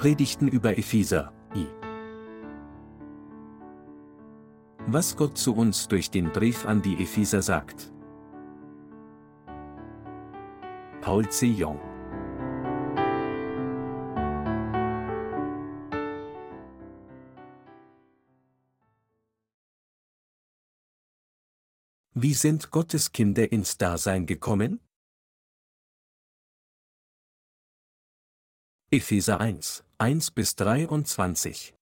Predigten über Epheser, I. Was Gott zu uns durch den Brief an die Epheser sagt. Paul C. Jong Wie sind Gottes Kinder ins Dasein gekommen? Epheser 1, 1 bis 23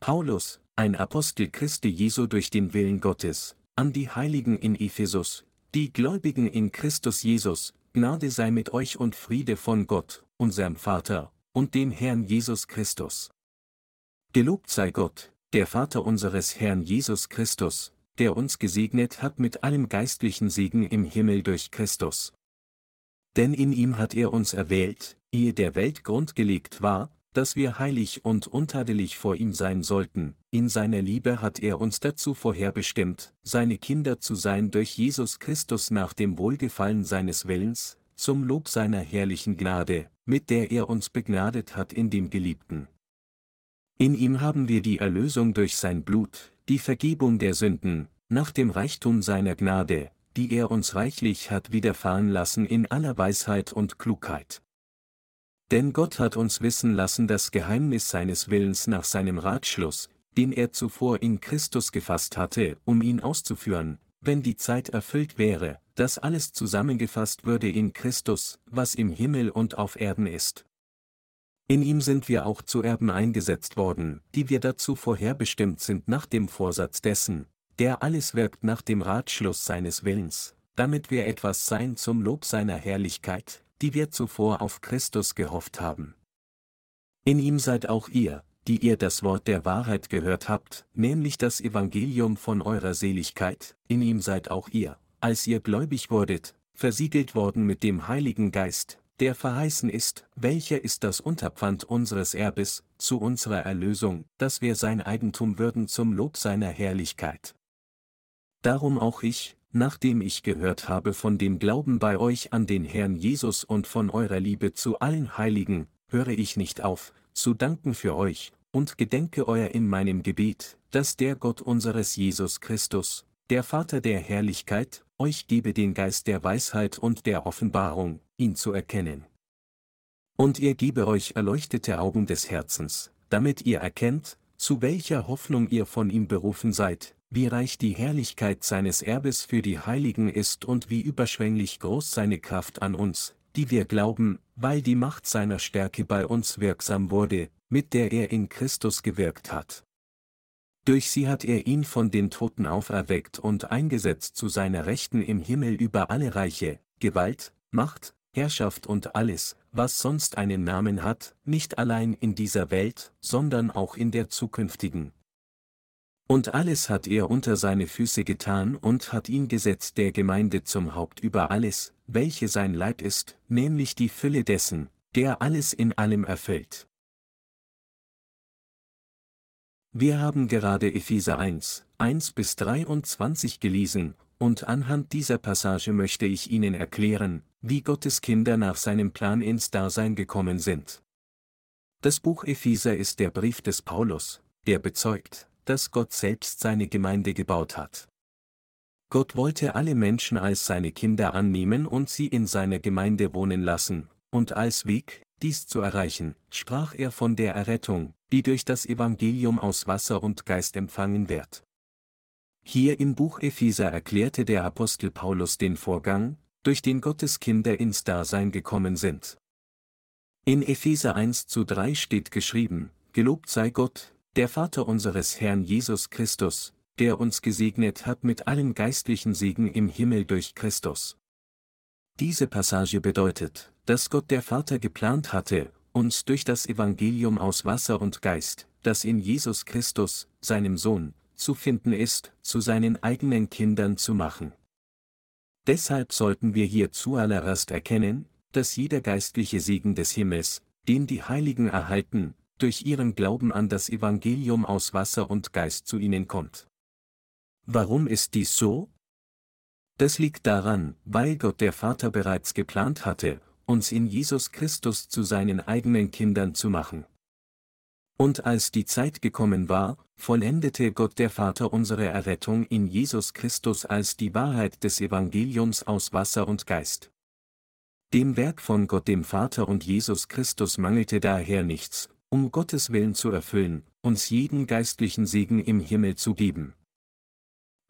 Paulus, ein Apostel Christi Jesu durch den Willen Gottes, an die Heiligen in Ephesus, die Gläubigen in Christus Jesus, Gnade sei mit euch und Friede von Gott, unserem Vater, und dem Herrn Jesus Christus. Gelobt sei Gott, der Vater unseres Herrn Jesus Christus, der uns gesegnet hat mit allem geistlichen Segen im Himmel durch Christus. Denn in ihm hat er uns erwählt, ehe der Welt Grund gelegt war, dass wir heilig und untadelig vor ihm sein sollten, in seiner Liebe hat er uns dazu vorherbestimmt, seine Kinder zu sein durch Jesus Christus nach dem Wohlgefallen seines Willens, zum Lob seiner herrlichen Gnade, mit der er uns begnadet hat in dem Geliebten. In ihm haben wir die Erlösung durch sein Blut, die Vergebung der Sünden, nach dem Reichtum seiner Gnade, die er uns reichlich hat widerfahren lassen in aller Weisheit und Klugheit. Denn Gott hat uns wissen lassen das Geheimnis seines Willens nach seinem Ratschluss, den er zuvor in Christus gefasst hatte, um ihn auszuführen, wenn die Zeit erfüllt wäre, dass alles zusammengefasst würde in Christus, was im Himmel und auf Erden ist. In ihm sind wir auch zu Erben eingesetzt worden, die wir dazu vorherbestimmt sind nach dem Vorsatz dessen, der alles wirkt nach dem Ratschluss seines Willens, damit wir etwas sein zum Lob seiner Herrlichkeit, die wir zuvor auf Christus gehofft haben. In ihm seid auch ihr, die ihr das Wort der Wahrheit gehört habt, nämlich das Evangelium von eurer Seligkeit, in ihm seid auch ihr, als ihr gläubig wurdet, versiegelt worden mit dem Heiligen Geist, der verheißen ist, welcher ist das Unterpfand unseres Erbes, zu unserer Erlösung, dass wir sein Eigentum würden zum Lob seiner Herrlichkeit. Darum auch ich, nachdem ich gehört habe von dem Glauben bei euch an den Herrn Jesus und von eurer Liebe zu allen Heiligen, höre ich nicht auf, zu danken für euch, und gedenke euer in meinem Gebet, dass der Gott unseres Jesus Christus, der Vater der Herrlichkeit, euch gebe den Geist der Weisheit und der Offenbarung, ihn zu erkennen. Und ihr gebe euch erleuchtete Augen des Herzens, damit ihr erkennt, zu welcher Hoffnung ihr von ihm berufen seid, wie reich die Herrlichkeit seines Erbes für die Heiligen ist und wie überschwänglich groß seine Kraft an uns, die wir glauben, weil die Macht seiner Stärke bei uns wirksam wurde, mit der er in Christus gewirkt hat. Durch sie hat er ihn von den Toten auferweckt und eingesetzt zu seiner Rechten im Himmel über alle Reiche, Gewalt, Macht, Herrschaft und alles, was sonst einen Namen hat, nicht allein in dieser Welt, sondern auch in der zukünftigen. Und alles hat er unter seine Füße getan und hat ihn gesetzt der Gemeinde zum Haupt über alles, welche sein Leib ist, nämlich die Fülle dessen, der alles in allem erfüllt. Wir haben gerade Epheser 1, 1 bis 23 gelesen, und anhand dieser Passage möchte ich Ihnen erklären, wie Gottes Kinder nach seinem Plan ins Dasein gekommen sind. Das Buch Epheser ist der Brief des Paulus, der bezeugt, dass Gott selbst seine Gemeinde gebaut hat. Gott wollte alle Menschen als seine Kinder annehmen und sie in seiner Gemeinde wohnen lassen, und als Weg, dies zu erreichen, sprach er von der Errettung, die durch das Evangelium aus Wasser und Geist empfangen wird. Hier im Buch Epheser erklärte der Apostel Paulus den Vorgang, durch den Gottes Kinder ins Dasein gekommen sind. In Epheser 1 zu 3 steht geschrieben, Gelobt sei Gott, der Vater unseres Herrn Jesus Christus, der uns gesegnet hat mit allen geistlichen Segen im Himmel durch Christus. Diese Passage bedeutet, dass Gott der Vater geplant hatte, uns durch das Evangelium aus Wasser und Geist, das in Jesus Christus, seinem Sohn, zu finden ist, zu seinen eigenen Kindern zu machen. Deshalb sollten wir hier zuallererst erkennen, dass jeder geistliche Segen des Himmels, den die Heiligen erhalten, durch ihren Glauben an das Evangelium aus Wasser und Geist zu ihnen kommt. Warum ist dies so? Das liegt daran, weil Gott der Vater bereits geplant hatte, uns in Jesus Christus zu seinen eigenen Kindern zu machen. Und als die Zeit gekommen war, vollendete Gott der Vater unsere Errettung in Jesus Christus als die Wahrheit des Evangeliums aus Wasser und Geist. Dem Werk von Gott dem Vater und Jesus Christus mangelte daher nichts, um Gottes Willen zu erfüllen, uns jeden geistlichen Segen im Himmel zu geben.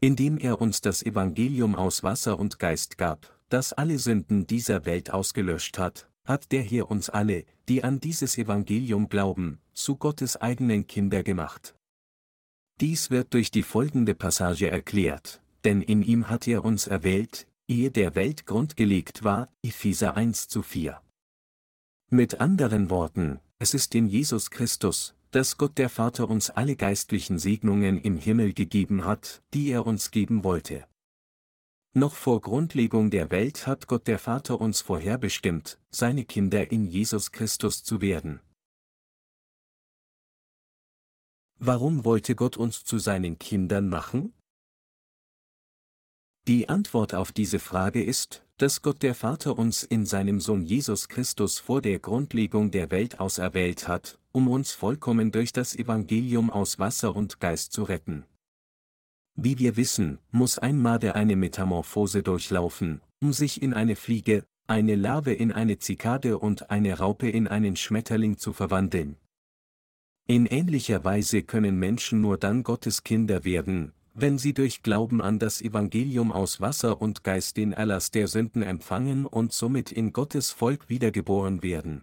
Indem er uns das Evangelium aus Wasser und Geist gab, das alle Sünden dieser Welt ausgelöscht hat, hat der Herr uns alle, die an dieses Evangelium glauben, zu Gottes eigenen Kinder gemacht. Dies wird durch die folgende Passage erklärt, denn in ihm hat er uns erwählt, ehe der Welt Grund gelegt war, Epheser 1 zu 4. Mit anderen Worten, es ist in Jesus Christus, dass Gott der Vater uns alle geistlichen Segnungen im Himmel gegeben hat, die er uns geben wollte. Noch vor Grundlegung der Welt hat Gott der Vater uns vorherbestimmt, seine Kinder in Jesus Christus zu werden. Warum wollte Gott uns zu seinen Kindern machen? Die Antwort auf diese Frage ist, dass Gott der Vater uns in seinem Sohn Jesus Christus vor der Grundlegung der Welt auserwählt hat, um uns vollkommen durch das Evangelium aus Wasser und Geist zu retten. Wie wir wissen, muss ein Made eine Metamorphose durchlaufen, um sich in eine Fliege, eine Larve in eine Zikade und eine Raupe in einen Schmetterling zu verwandeln. In ähnlicher Weise können Menschen nur dann Gottes Kinder werden, wenn sie durch Glauben an das Evangelium aus Wasser und Geist den Erlass der Sünden empfangen und somit in Gottes Volk wiedergeboren werden.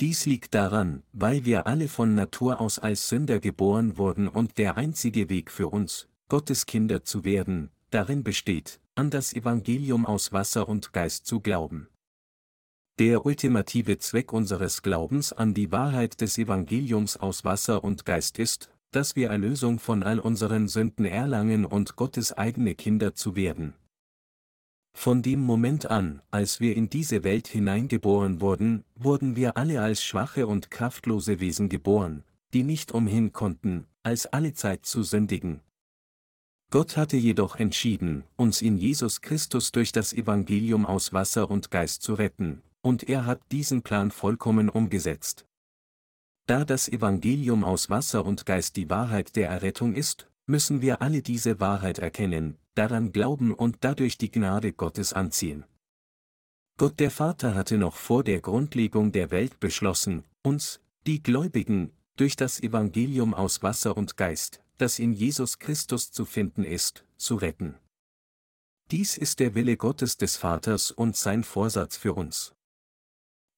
Dies liegt daran, weil wir alle von Natur aus als Sünder geboren wurden und der einzige Weg für uns, Gottes Kinder zu werden, darin besteht, an das Evangelium aus Wasser und Geist zu glauben. Der ultimative Zweck unseres Glaubens an die Wahrheit des Evangeliums aus Wasser und Geist ist, dass wir Erlösung von all unseren Sünden erlangen und Gottes eigene Kinder zu werden. Von dem Moment an, als wir in diese Welt hineingeboren wurden, wurden wir alle als schwache und kraftlose Wesen geboren, die nicht umhin konnten, als alle Zeit zu sündigen. Gott hatte jedoch entschieden, uns in Jesus Christus durch das Evangelium aus Wasser und Geist zu retten, und er hat diesen Plan vollkommen umgesetzt. Da das Evangelium aus Wasser und Geist die Wahrheit der Errettung ist, müssen wir alle diese Wahrheit erkennen, daran glauben und dadurch die Gnade Gottes anziehen. Gott der Vater hatte noch vor der Grundlegung der Welt beschlossen, uns, die Gläubigen, durch das Evangelium aus Wasser und Geist, das in Jesus Christus zu finden ist, zu retten. Dies ist der Wille Gottes des Vaters und sein Vorsatz für uns.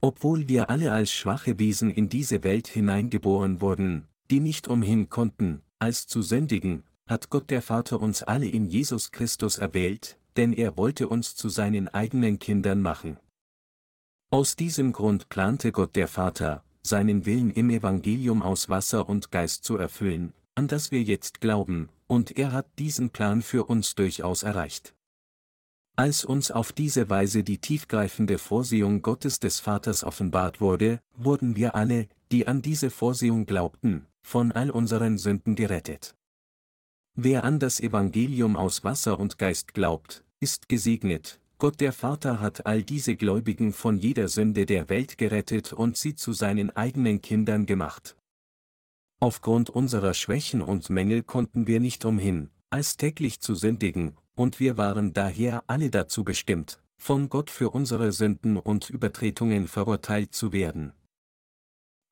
Obwohl wir alle als schwache Wesen in diese Welt hineingeboren wurden, die nicht umhin konnten, als zu sündigen, hat Gott der Vater uns alle in Jesus Christus erwählt, denn er wollte uns zu seinen eigenen Kindern machen. Aus diesem Grund plante Gott der Vater, seinen Willen im Evangelium aus Wasser und Geist zu erfüllen, an das wir jetzt glauben, und er hat diesen Plan für uns durchaus erreicht. Als uns auf diese Weise die tiefgreifende Vorsehung Gottes des Vaters offenbart wurde, wurden wir alle, die an diese Vorsehung glaubten, von all unseren Sünden gerettet. Wer an das Evangelium aus Wasser und Geist glaubt, ist gesegnet, Gott der Vater hat all diese Gläubigen von jeder Sünde der Welt gerettet und sie zu seinen eigenen Kindern gemacht. Aufgrund unserer Schwächen und Mängel konnten wir nicht umhin, als täglich zu sündigen, und wir waren daher alle dazu bestimmt, von Gott für unsere Sünden und Übertretungen verurteilt zu werden.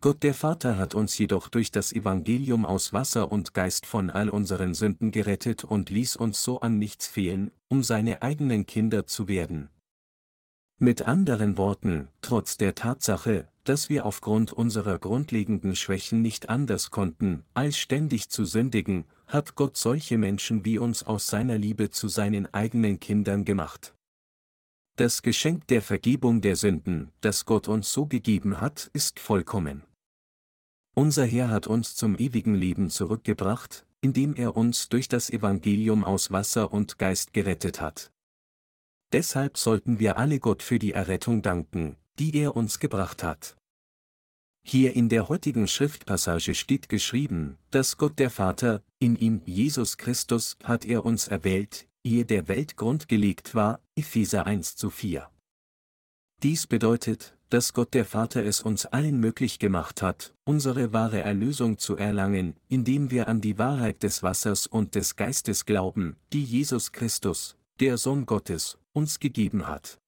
Gott der Vater hat uns jedoch durch das Evangelium aus Wasser und Geist von all unseren Sünden gerettet und ließ uns so an nichts fehlen, um seine eigenen Kinder zu werden. Mit anderen Worten, trotz der Tatsache, dass wir aufgrund unserer grundlegenden Schwächen nicht anders konnten, als ständig zu sündigen, hat Gott solche Menschen wie uns aus seiner Liebe zu seinen eigenen Kindern gemacht. Das Geschenk der Vergebung der Sünden, das Gott uns so gegeben hat, ist vollkommen. Unser Herr hat uns zum ewigen Leben zurückgebracht, indem er uns durch das Evangelium aus Wasser und Geist gerettet hat. Deshalb sollten wir alle Gott für die Errettung danken, die er uns gebracht hat. Hier in der heutigen Schriftpassage steht geschrieben, dass Gott der Vater, in ihm Jesus Christus, hat er uns erwählt, ehe der Welt Grund gelegt war, Epheser 1 zu 4. Dies bedeutet, dass Gott der Vater es uns allen möglich gemacht hat, unsere wahre Erlösung zu erlangen, indem wir an die Wahrheit des Wassers und des Geistes glauben, die Jesus Christus, der Sohn Gottes, uns gegeben hat.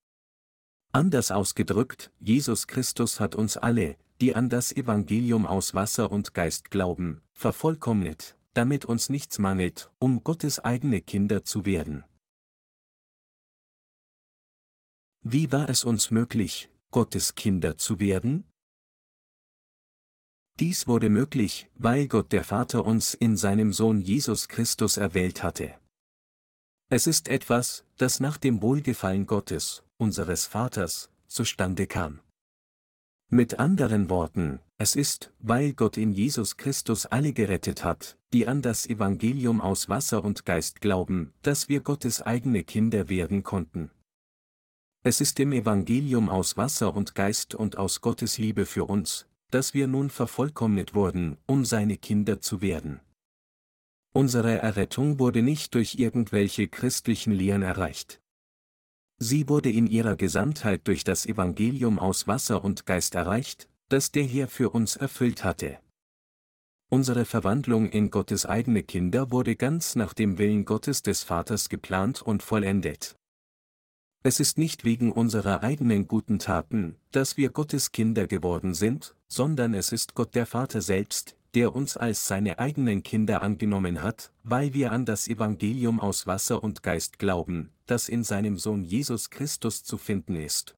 Anders ausgedrückt, Jesus Christus hat uns alle, die an das Evangelium aus Wasser und Geist glauben, vervollkommnet, damit uns nichts mangelt, um Gottes eigene Kinder zu werden. Wie war es uns möglich, Gottes Kinder zu werden? Dies wurde möglich, weil Gott der Vater uns in seinem Sohn Jesus Christus erwählt hatte. Es ist etwas, das nach dem Wohlgefallen Gottes, unseres Vaters, zustande kam. Mit anderen Worten, es ist, weil Gott in Jesus Christus alle gerettet hat, die an das Evangelium aus Wasser und Geist glauben, dass wir Gottes eigene Kinder werden konnten. Es ist im Evangelium aus Wasser und Geist und aus Gottes Liebe für uns, dass wir nun vervollkommnet wurden, um seine Kinder zu werden. Unsere Errettung wurde nicht durch irgendwelche christlichen Lehren erreicht. Sie wurde in ihrer Gesamtheit durch das Evangelium aus Wasser und Geist erreicht, das der Herr für uns erfüllt hatte. Unsere Verwandlung in Gottes eigene Kinder wurde ganz nach dem Willen Gottes des Vaters geplant und vollendet. Es ist nicht wegen unserer eigenen guten Taten, dass wir Gottes Kinder geworden sind, sondern es ist Gott der Vater selbst, der uns als seine eigenen Kinder angenommen hat, weil wir an das Evangelium aus Wasser und Geist glauben, das in seinem Sohn Jesus Christus zu finden ist.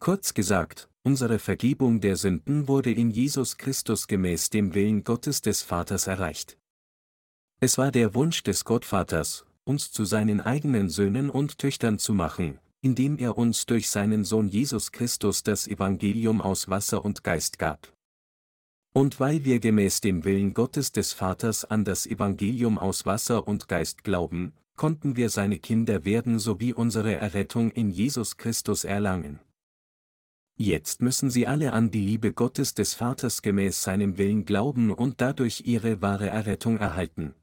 Kurz gesagt, unsere Vergebung der Sünden wurde in Jesus Christus gemäß dem Willen Gottes des Vaters erreicht. Es war der Wunsch des Gottvaters, uns zu seinen eigenen Söhnen und Töchtern zu machen, indem er uns durch seinen Sohn Jesus Christus das Evangelium aus Wasser und Geist gab. Und weil wir gemäß dem Willen Gottes des Vaters an das Evangelium aus Wasser und Geist glauben, konnten wir seine Kinder werden sowie unsere Errettung in Jesus Christus erlangen. Jetzt müssen sie alle an die Liebe Gottes des Vaters gemäß seinem Willen glauben und dadurch ihre wahre Errettung erhalten.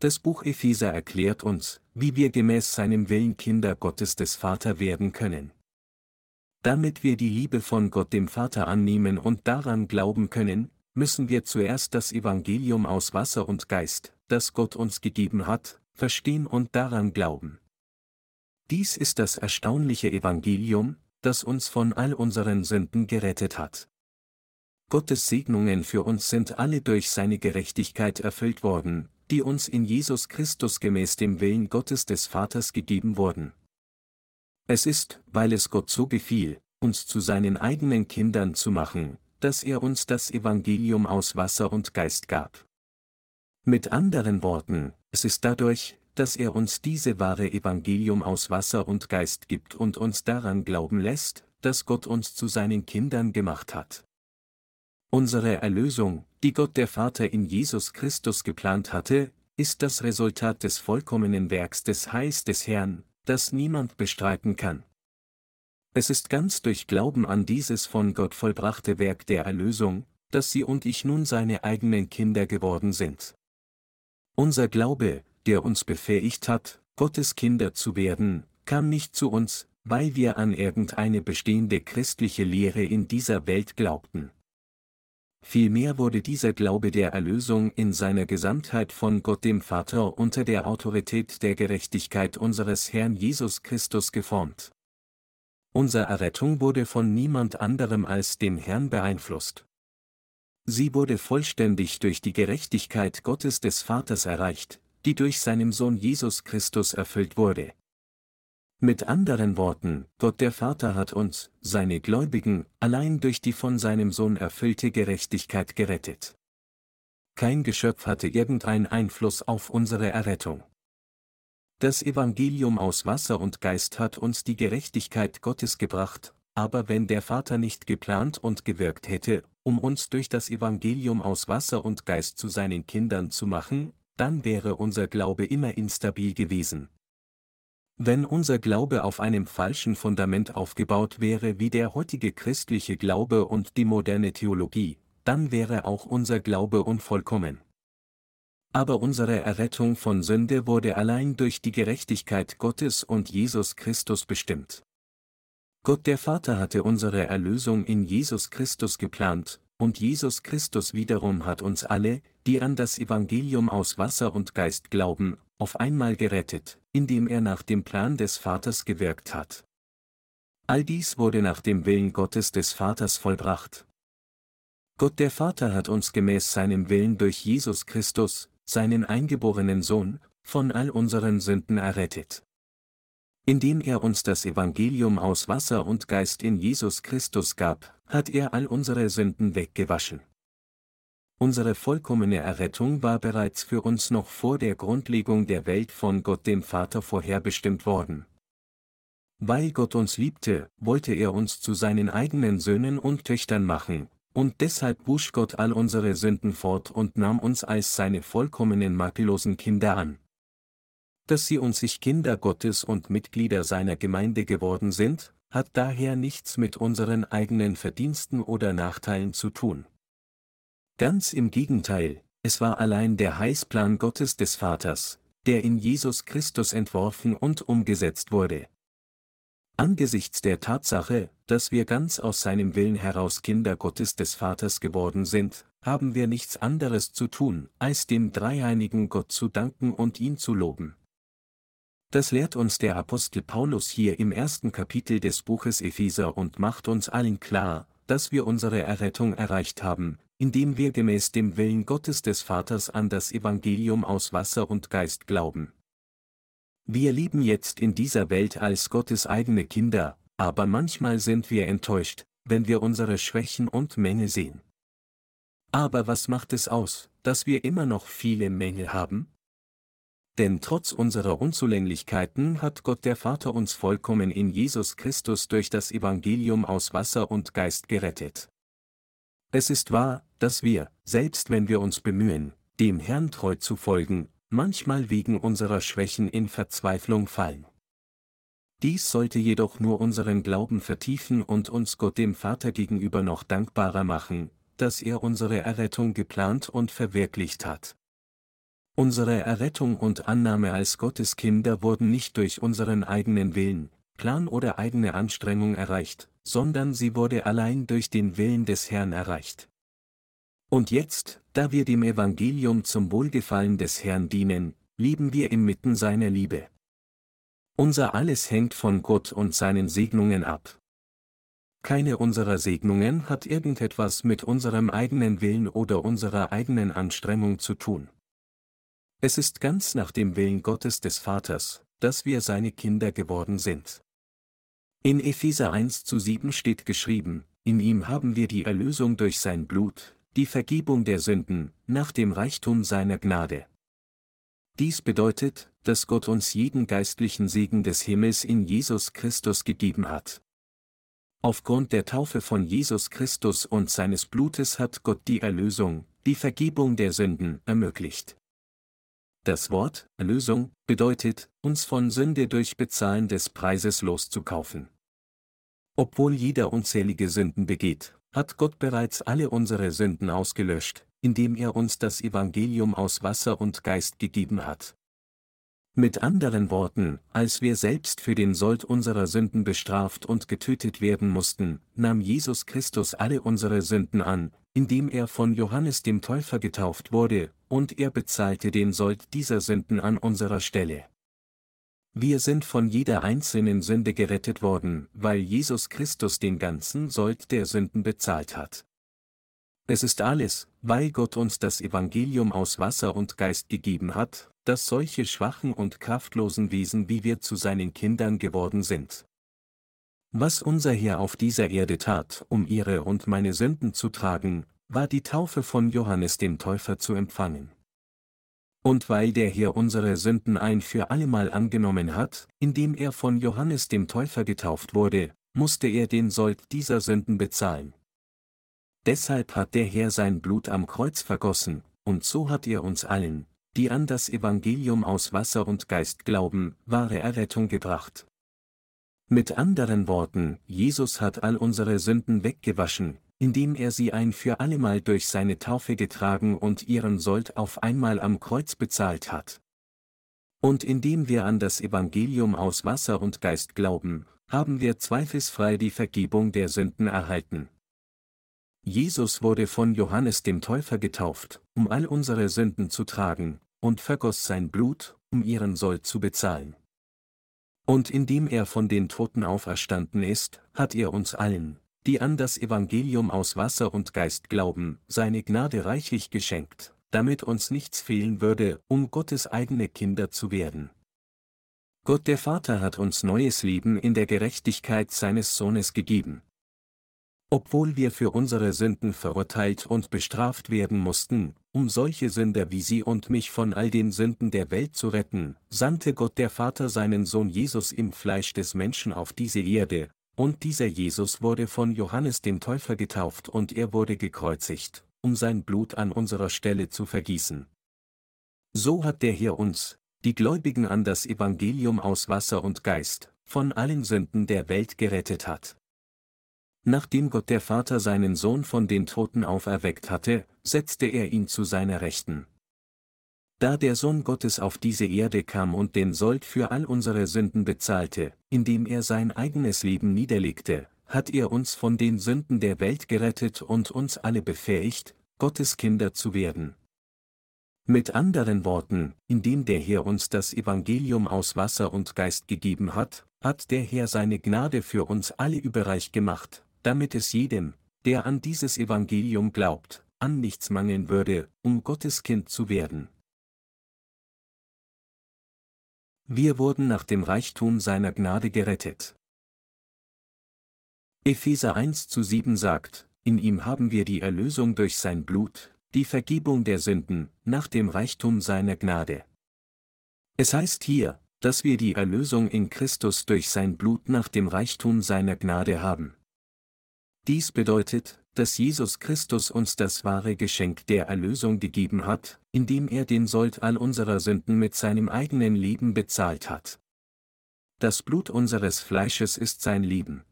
Das Buch Epheser erklärt uns, wie wir gemäß seinem Willen Kinder Gottes des Vater werden können. Damit wir die Liebe von Gott dem Vater annehmen und daran glauben können, müssen wir zuerst das Evangelium aus Wasser und Geist, das Gott uns gegeben hat, verstehen und daran glauben. Dies ist das erstaunliche Evangelium, das uns von all unseren Sünden gerettet hat. Gottes Segnungen für uns sind alle durch seine Gerechtigkeit erfüllt worden, die uns in Jesus Christus gemäß dem Willen Gottes des Vaters gegeben wurden. Es ist, weil es Gott so gefiel, uns zu seinen eigenen Kindern zu machen, dass er uns das Evangelium aus Wasser und Geist gab. Mit anderen Worten, es ist dadurch, dass er uns diese wahre Evangelium aus Wasser und Geist gibt und uns daran glauben lässt, dass Gott uns zu seinen Kindern gemacht hat. Unsere Erlösung, die Gott der Vater in Jesus Christus geplant hatte, ist das Resultat des vollkommenen Werks des Heils des Herrn, das niemand bestreiten kann. Es ist ganz durch Glauben an dieses von Gott vollbrachte Werk der Erlösung, dass Sie und ich nun seine eigenen Kinder geworden sind. Unser Glaube, der uns befähigt hat, Gottes Kinder zu werden, kam nicht zu uns, weil wir an irgendeine bestehende christliche Lehre in dieser Welt glaubten. Vielmehr wurde dieser Glaube der Erlösung in seiner Gesamtheit von Gott dem Vater unter der Autorität der Gerechtigkeit unseres Herrn Jesus Christus geformt. Unsere Errettung wurde von niemand anderem als dem Herrn beeinflusst. Sie wurde vollständig durch die Gerechtigkeit Gottes des Vaters erreicht, die durch seinem Sohn Jesus Christus erfüllt wurde. Mit anderen Worten, Gott der Vater hat uns, seine Gläubigen, allein durch die von seinem Sohn erfüllte Gerechtigkeit gerettet. Kein Geschöpf hatte irgendeinen Einfluss auf unsere Errettung. Das Evangelium aus Wasser und Geist hat uns die Gerechtigkeit Gottes gebracht, aber wenn der Vater nicht geplant und gewirkt hätte, um uns durch das Evangelium aus Wasser und Geist zu seinen Kindern zu machen, dann wäre unser Glaube immer instabil gewesen, wenn unser Glaube auf einem falschen Fundament aufgebaut wäre wie der heutige christliche Glaube und die moderne Theologie, dann wäre auch unser Glaube unvollkommen. Aber unsere Errettung von Sünde wurde allein durch die Gerechtigkeit Gottes und Jesus Christus bestimmt. Gott der Vater hatte unsere Erlösung in Jesus Christus geplant, und Jesus Christus wiederum hat uns alle, die an das Evangelium aus Wasser und Geist glauben, auf einmal gerettet, indem er nach dem Plan des Vaters gewirkt hat. All dies wurde nach dem Willen Gottes des Vaters vollbracht. Gott der Vater hat uns gemäß seinem Willen durch Jesus Christus, seinen eingeborenen Sohn, von all unseren Sünden errettet indem er uns das Evangelium aus Wasser und Geist in Jesus Christus gab, hat er all unsere Sünden weggewaschen. Unsere vollkommene Errettung war bereits für uns noch vor der Grundlegung der Welt von Gott dem Vater vorherbestimmt worden. Weil Gott uns liebte, wollte er uns zu seinen eigenen Söhnen und Töchtern machen, und deshalb wusch Gott all unsere Sünden fort und nahm uns als seine vollkommenen makellosen Kinder an dass sie und sich Kinder Gottes und Mitglieder seiner Gemeinde geworden sind, hat daher nichts mit unseren eigenen Verdiensten oder Nachteilen zu tun. Ganz im Gegenteil, es war allein der Heißplan Gottes des Vaters, der in Jesus Christus entworfen und umgesetzt wurde. Angesichts der Tatsache, dass wir ganz aus seinem Willen heraus Kinder Gottes des Vaters geworden sind, haben wir nichts anderes zu tun, als dem dreieinigen Gott zu danken und ihn zu loben. Das lehrt uns der Apostel Paulus hier im ersten Kapitel des Buches Epheser und macht uns allen klar, dass wir unsere Errettung erreicht haben, indem wir gemäß dem Willen Gottes des Vaters an das Evangelium aus Wasser und Geist glauben. Wir leben jetzt in dieser Welt als Gottes eigene Kinder, aber manchmal sind wir enttäuscht, wenn wir unsere Schwächen und Mängel sehen. Aber was macht es aus, dass wir immer noch viele Mängel haben? Denn trotz unserer Unzulänglichkeiten hat Gott der Vater uns vollkommen in Jesus Christus durch das Evangelium aus Wasser und Geist gerettet. Es ist wahr, dass wir, selbst wenn wir uns bemühen, dem Herrn treu zu folgen, manchmal wegen unserer Schwächen in Verzweiflung fallen. Dies sollte jedoch nur unseren Glauben vertiefen und uns Gott dem Vater gegenüber noch dankbarer machen, dass er unsere Errettung geplant und verwirklicht hat. Unsere Errettung und Annahme als Gottes Kinder wurden nicht durch unseren eigenen Willen, Plan oder eigene Anstrengung erreicht, sondern sie wurde allein durch den Willen des Herrn erreicht. Und jetzt, da wir dem Evangelium zum Wohlgefallen des Herrn dienen, lieben wir inmitten seiner Liebe. Unser alles hängt von Gott und seinen Segnungen ab. Keine unserer Segnungen hat irgendetwas mit unserem eigenen Willen oder unserer eigenen Anstrengung zu tun. Es ist ganz nach dem Willen Gottes des Vaters, dass wir seine Kinder geworden sind. In Epheser 1 zu 7 steht geschrieben, in ihm haben wir die Erlösung durch sein Blut, die Vergebung der Sünden, nach dem Reichtum seiner Gnade. Dies bedeutet, dass Gott uns jeden geistlichen Segen des Himmels in Jesus Christus gegeben hat. Aufgrund der Taufe von Jesus Christus und seines Blutes hat Gott die Erlösung, die Vergebung der Sünden ermöglicht. Das Wort Erlösung bedeutet, uns von Sünde durch Bezahlen des Preises loszukaufen. Obwohl jeder unzählige Sünden begeht, hat Gott bereits alle unsere Sünden ausgelöscht, indem er uns das Evangelium aus Wasser und Geist gegeben hat. Mit anderen Worten, als wir selbst für den Sold unserer Sünden bestraft und getötet werden mussten, nahm Jesus Christus alle unsere Sünden an, indem er von Johannes dem Täufer getauft wurde, und er bezahlte den Sold dieser Sünden an unserer Stelle. Wir sind von jeder einzelnen Sünde gerettet worden, weil Jesus Christus den ganzen Sold der Sünden bezahlt hat. Es ist alles, weil Gott uns das Evangelium aus Wasser und Geist gegeben hat, dass solche schwachen und kraftlosen Wesen wie wir zu seinen Kindern geworden sind. Was unser Herr auf dieser Erde tat, um ihre und meine Sünden zu tragen, war die Taufe von Johannes dem Täufer zu empfangen. Und weil der Herr unsere Sünden ein für allemal angenommen hat, indem er von Johannes dem Täufer getauft wurde, musste er den Sold dieser Sünden bezahlen. Deshalb hat der Herr sein Blut am Kreuz vergossen, und so hat er uns allen, die an das Evangelium aus Wasser und Geist glauben, wahre Errettung gebracht. Mit anderen Worten, Jesus hat all unsere Sünden weggewaschen, indem er sie ein für allemal durch seine Taufe getragen und ihren Sold auf einmal am Kreuz bezahlt hat. Und indem wir an das Evangelium aus Wasser und Geist glauben, haben wir zweifelsfrei die Vergebung der Sünden erhalten. Jesus wurde von Johannes dem Täufer getauft, um all unsere Sünden zu tragen, und vergoss sein Blut, um ihren Sold zu bezahlen. Und indem er von den Toten auferstanden ist, hat er uns allen, die an das Evangelium aus Wasser und Geist glauben, seine Gnade reichlich geschenkt, damit uns nichts fehlen würde, um Gottes eigene Kinder zu werden. Gott der Vater hat uns neues Leben in der Gerechtigkeit seines Sohnes gegeben. Obwohl wir für unsere Sünden verurteilt und bestraft werden mussten, um solche Sünder wie Sie und mich von all den Sünden der Welt zu retten, sandte Gott der Vater seinen Sohn Jesus im Fleisch des Menschen auf diese Erde, und dieser Jesus wurde von Johannes dem Täufer getauft und er wurde gekreuzigt, um sein Blut an unserer Stelle zu vergießen. So hat der Herr uns, die Gläubigen an das Evangelium aus Wasser und Geist, von allen Sünden der Welt gerettet hat. Nachdem Gott der Vater seinen Sohn von den Toten auferweckt hatte, setzte er ihn zu seiner Rechten. Da der Sohn Gottes auf diese Erde kam und den Sold für all unsere Sünden bezahlte, indem er sein eigenes Leben niederlegte, hat er uns von den Sünden der Welt gerettet und uns alle befähigt, Gottes Kinder zu werden. Mit anderen Worten, indem der Herr uns das Evangelium aus Wasser und Geist gegeben hat, hat der Herr seine Gnade für uns alle überreich gemacht, damit es jedem, der an dieses Evangelium glaubt, an nichts mangeln würde, um Gottes Kind zu werden. Wir wurden nach dem Reichtum seiner Gnade gerettet. Epheser 1 zu 7 sagt, in ihm haben wir die Erlösung durch sein Blut, die Vergebung der Sünden, nach dem Reichtum seiner Gnade. Es heißt hier, dass wir die Erlösung in Christus durch sein Blut nach dem Reichtum seiner Gnade haben. Dies bedeutet, dass Jesus Christus uns das wahre Geschenk der Erlösung gegeben hat, indem er den Sold all unserer Sünden mit seinem eigenen Leben bezahlt hat. Das Blut unseres Fleisches ist sein Leben.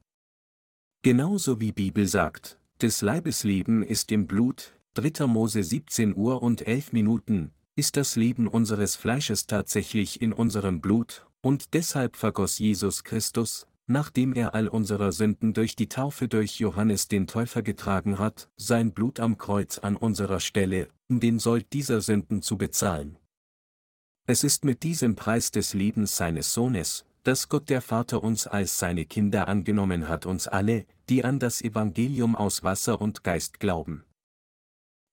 Genauso wie Bibel sagt, des Leibes Leben ist im Blut, 3. Mose 17 Uhr und 11 Minuten, ist das Leben unseres Fleisches tatsächlich in unserem Blut, und deshalb vergoss Jesus Christus, nachdem er all unserer Sünden durch die Taufe durch Johannes den Täufer getragen hat, sein Blut am Kreuz an unserer Stelle, um den Sold dieser Sünden zu bezahlen. Es ist mit diesem Preis des Lebens seines Sohnes, dass Gott der Vater uns als seine Kinder angenommen hat uns alle, die an das Evangelium aus Wasser und Geist glauben.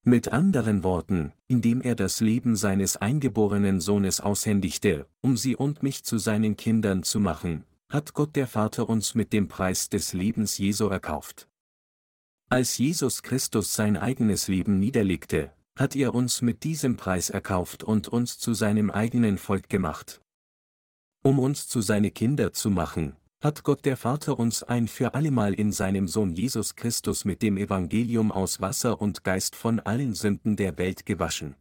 Mit anderen Worten, indem er das Leben seines eingeborenen Sohnes aushändigte, um sie und mich zu seinen Kindern zu machen, hat Gott der Vater uns mit dem Preis des Lebens Jesu erkauft. Als Jesus Christus sein eigenes Leben niederlegte, hat er uns mit diesem Preis erkauft und uns zu seinem eigenen Volk gemacht. Um uns zu seine Kinder zu machen, hat Gott der Vater uns ein für allemal in seinem Sohn Jesus Christus mit dem Evangelium aus Wasser und Geist von allen Sünden der Welt gewaschen.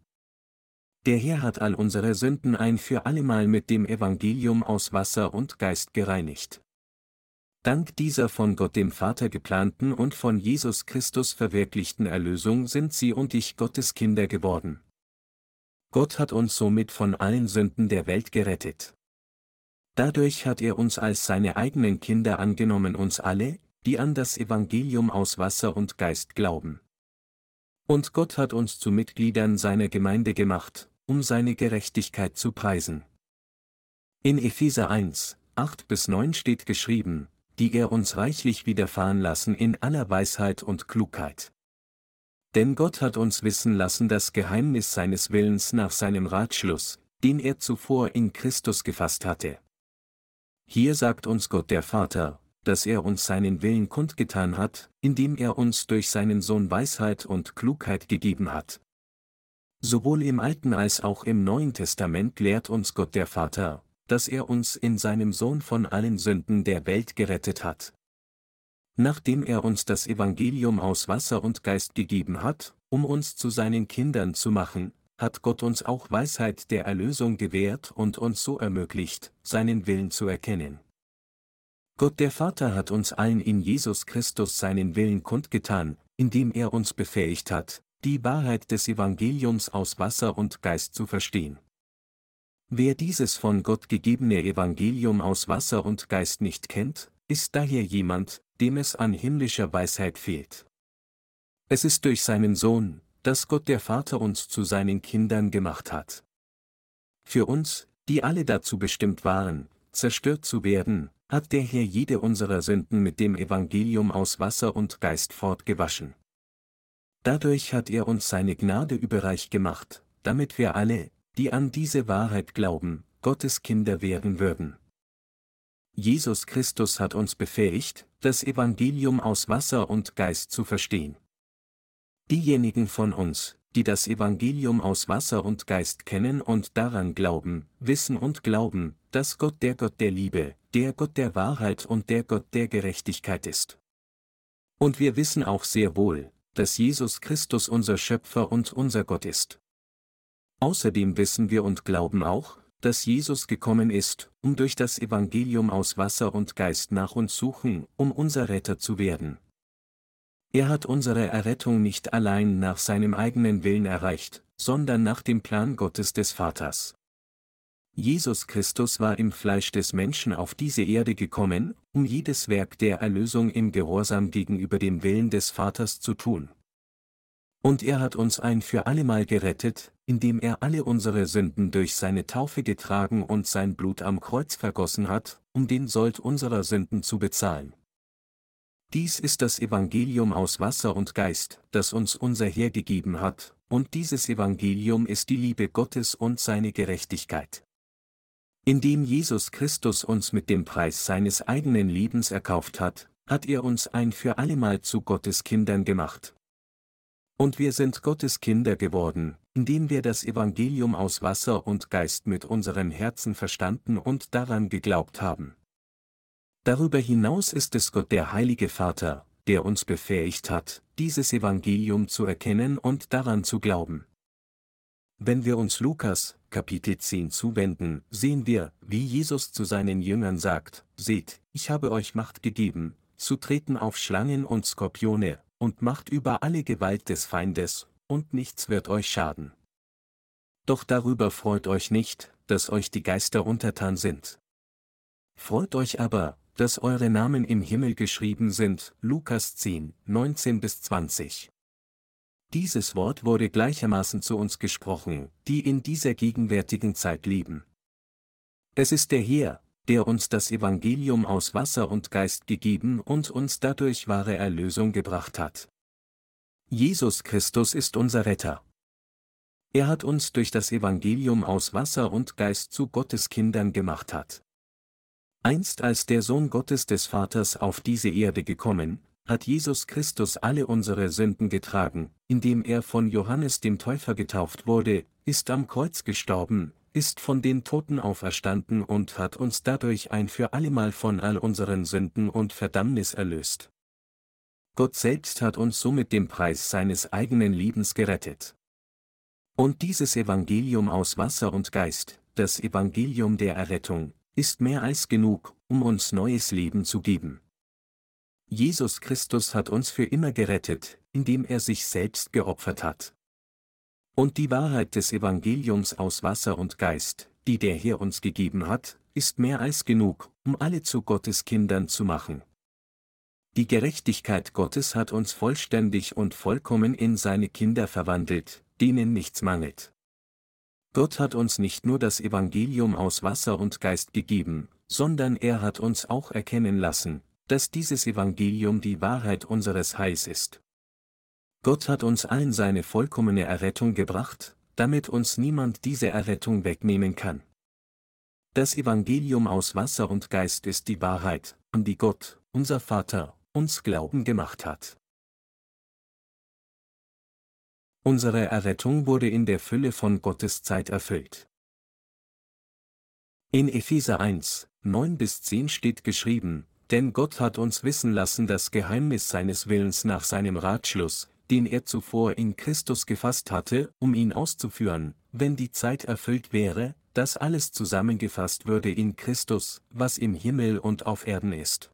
Der Herr hat all unsere Sünden ein für allemal mit dem Evangelium aus Wasser und Geist gereinigt. Dank dieser von Gott dem Vater geplanten und von Jesus Christus verwirklichten Erlösung sind Sie und ich Gottes Kinder geworden. Gott hat uns somit von allen Sünden der Welt gerettet. Dadurch hat er uns als seine eigenen Kinder angenommen uns alle, die an das Evangelium aus Wasser und Geist glauben. Und Gott hat uns zu Mitgliedern seiner Gemeinde gemacht, um seine Gerechtigkeit zu preisen. In Epheser 1, 8 bis 9 steht geschrieben, die er uns reichlich widerfahren lassen in aller Weisheit und Klugheit. Denn Gott hat uns wissen lassen das Geheimnis seines Willens nach seinem Ratschluss, den er zuvor in Christus gefasst hatte. Hier sagt uns Gott der Vater, dass er uns seinen Willen kundgetan hat, indem er uns durch seinen Sohn Weisheit und Klugheit gegeben hat. Sowohl im Alten als auch im Neuen Testament lehrt uns Gott der Vater, dass er uns in seinem Sohn von allen Sünden der Welt gerettet hat. Nachdem er uns das Evangelium aus Wasser und Geist gegeben hat, um uns zu seinen Kindern zu machen, hat Gott uns auch Weisheit der Erlösung gewährt und uns so ermöglicht, seinen Willen zu erkennen. Gott der Vater hat uns allen in Jesus Christus seinen Willen kundgetan, indem er uns befähigt hat, die Wahrheit des Evangeliums aus Wasser und Geist zu verstehen. Wer dieses von Gott gegebene Evangelium aus Wasser und Geist nicht kennt, ist daher jemand, dem es an himmlischer Weisheit fehlt. Es ist durch seinen Sohn, dass Gott der Vater uns zu seinen Kindern gemacht hat. Für uns, die alle dazu bestimmt waren, zerstört zu werden, hat der Herr jede unserer Sünden mit dem Evangelium aus Wasser und Geist fortgewaschen. Dadurch hat er uns seine Gnade überreich gemacht, damit wir alle, die an diese Wahrheit glauben, Gottes Kinder werden würden. Jesus Christus hat uns befähigt, das Evangelium aus Wasser und Geist zu verstehen. Diejenigen von uns, die das Evangelium aus Wasser und Geist kennen und daran glauben, wissen und glauben, dass Gott der Gott der Liebe, der Gott der Wahrheit und der Gott der Gerechtigkeit ist. Und wir wissen auch sehr wohl, dass Jesus Christus unser Schöpfer und unser Gott ist. Außerdem wissen wir und glauben auch, dass Jesus gekommen ist, um durch das Evangelium aus Wasser und Geist nach uns suchen, um unser Retter zu werden. Er hat unsere Errettung nicht allein nach seinem eigenen Willen erreicht, sondern nach dem Plan Gottes des Vaters. Jesus Christus war im Fleisch des Menschen auf diese Erde gekommen, um jedes Werk der Erlösung im Gehorsam gegenüber dem Willen des Vaters zu tun. Und er hat uns ein für allemal gerettet, indem er alle unsere Sünden durch seine Taufe getragen und sein Blut am Kreuz vergossen hat, um den Sold unserer Sünden zu bezahlen. Dies ist das Evangelium aus Wasser und Geist, das uns unser Herr gegeben hat, und dieses Evangelium ist die Liebe Gottes und seine Gerechtigkeit. Indem Jesus Christus uns mit dem Preis seines eigenen Lebens erkauft hat, hat er uns ein für allemal zu Gottes Kindern gemacht. Und wir sind Gottes Kinder geworden, indem wir das Evangelium aus Wasser und Geist mit unserem Herzen verstanden und daran geglaubt haben. Darüber hinaus ist es Gott der Heilige Vater, der uns befähigt hat, dieses Evangelium zu erkennen und daran zu glauben. Wenn wir uns Lukas, Kapitel 10 zuwenden, sehen wir, wie Jesus zu seinen Jüngern sagt, Seht, ich habe euch Macht gegeben, zu treten auf Schlangen und Skorpione, und Macht über alle Gewalt des Feindes, und nichts wird euch schaden. Doch darüber freut euch nicht, dass euch die Geister untertan sind. Freut euch aber, dass eure Namen im Himmel geschrieben sind, Lukas 10, 19 bis 20. Dieses Wort wurde gleichermaßen zu uns gesprochen, die in dieser gegenwärtigen Zeit leben. Es ist der Herr, der uns das Evangelium aus Wasser und Geist gegeben und uns dadurch wahre Erlösung gebracht hat. Jesus Christus ist unser Retter. Er hat uns durch das Evangelium aus Wasser und Geist zu Gottes Kindern gemacht hat. Einst als der Sohn Gottes des Vaters auf diese Erde gekommen, hat Jesus Christus alle unsere Sünden getragen, indem er von Johannes dem Täufer getauft wurde, ist am Kreuz gestorben, ist von den Toten auferstanden und hat uns dadurch ein für allemal von all unseren Sünden und Verdammnis erlöst. Gott selbst hat uns so mit dem Preis seines eigenen Lebens gerettet. Und dieses Evangelium aus Wasser und Geist, das Evangelium der Errettung, ist mehr als genug, um uns neues Leben zu geben. Jesus Christus hat uns für immer gerettet, indem er sich selbst geopfert hat. Und die Wahrheit des Evangeliums aus Wasser und Geist, die der Herr uns gegeben hat, ist mehr als genug, um alle zu Gottes Kindern zu machen. Die Gerechtigkeit Gottes hat uns vollständig und vollkommen in seine Kinder verwandelt, denen nichts mangelt. Gott hat uns nicht nur das Evangelium aus Wasser und Geist gegeben, sondern er hat uns auch erkennen lassen, dass dieses Evangelium die Wahrheit unseres Heils ist. Gott hat uns allen seine vollkommene Errettung gebracht, damit uns niemand diese Errettung wegnehmen kann. Das Evangelium aus Wasser und Geist ist die Wahrheit, an die Gott, unser Vater, uns Glauben gemacht hat. Unsere Errettung wurde in der Fülle von Gottes Zeit erfüllt. In Epheser 1, 9 bis 10 steht geschrieben, denn Gott hat uns wissen lassen das Geheimnis seines Willens nach seinem Ratschluss, den er zuvor in Christus gefasst hatte, um ihn auszuführen, wenn die Zeit erfüllt wäre, dass alles zusammengefasst würde in Christus, was im Himmel und auf Erden ist.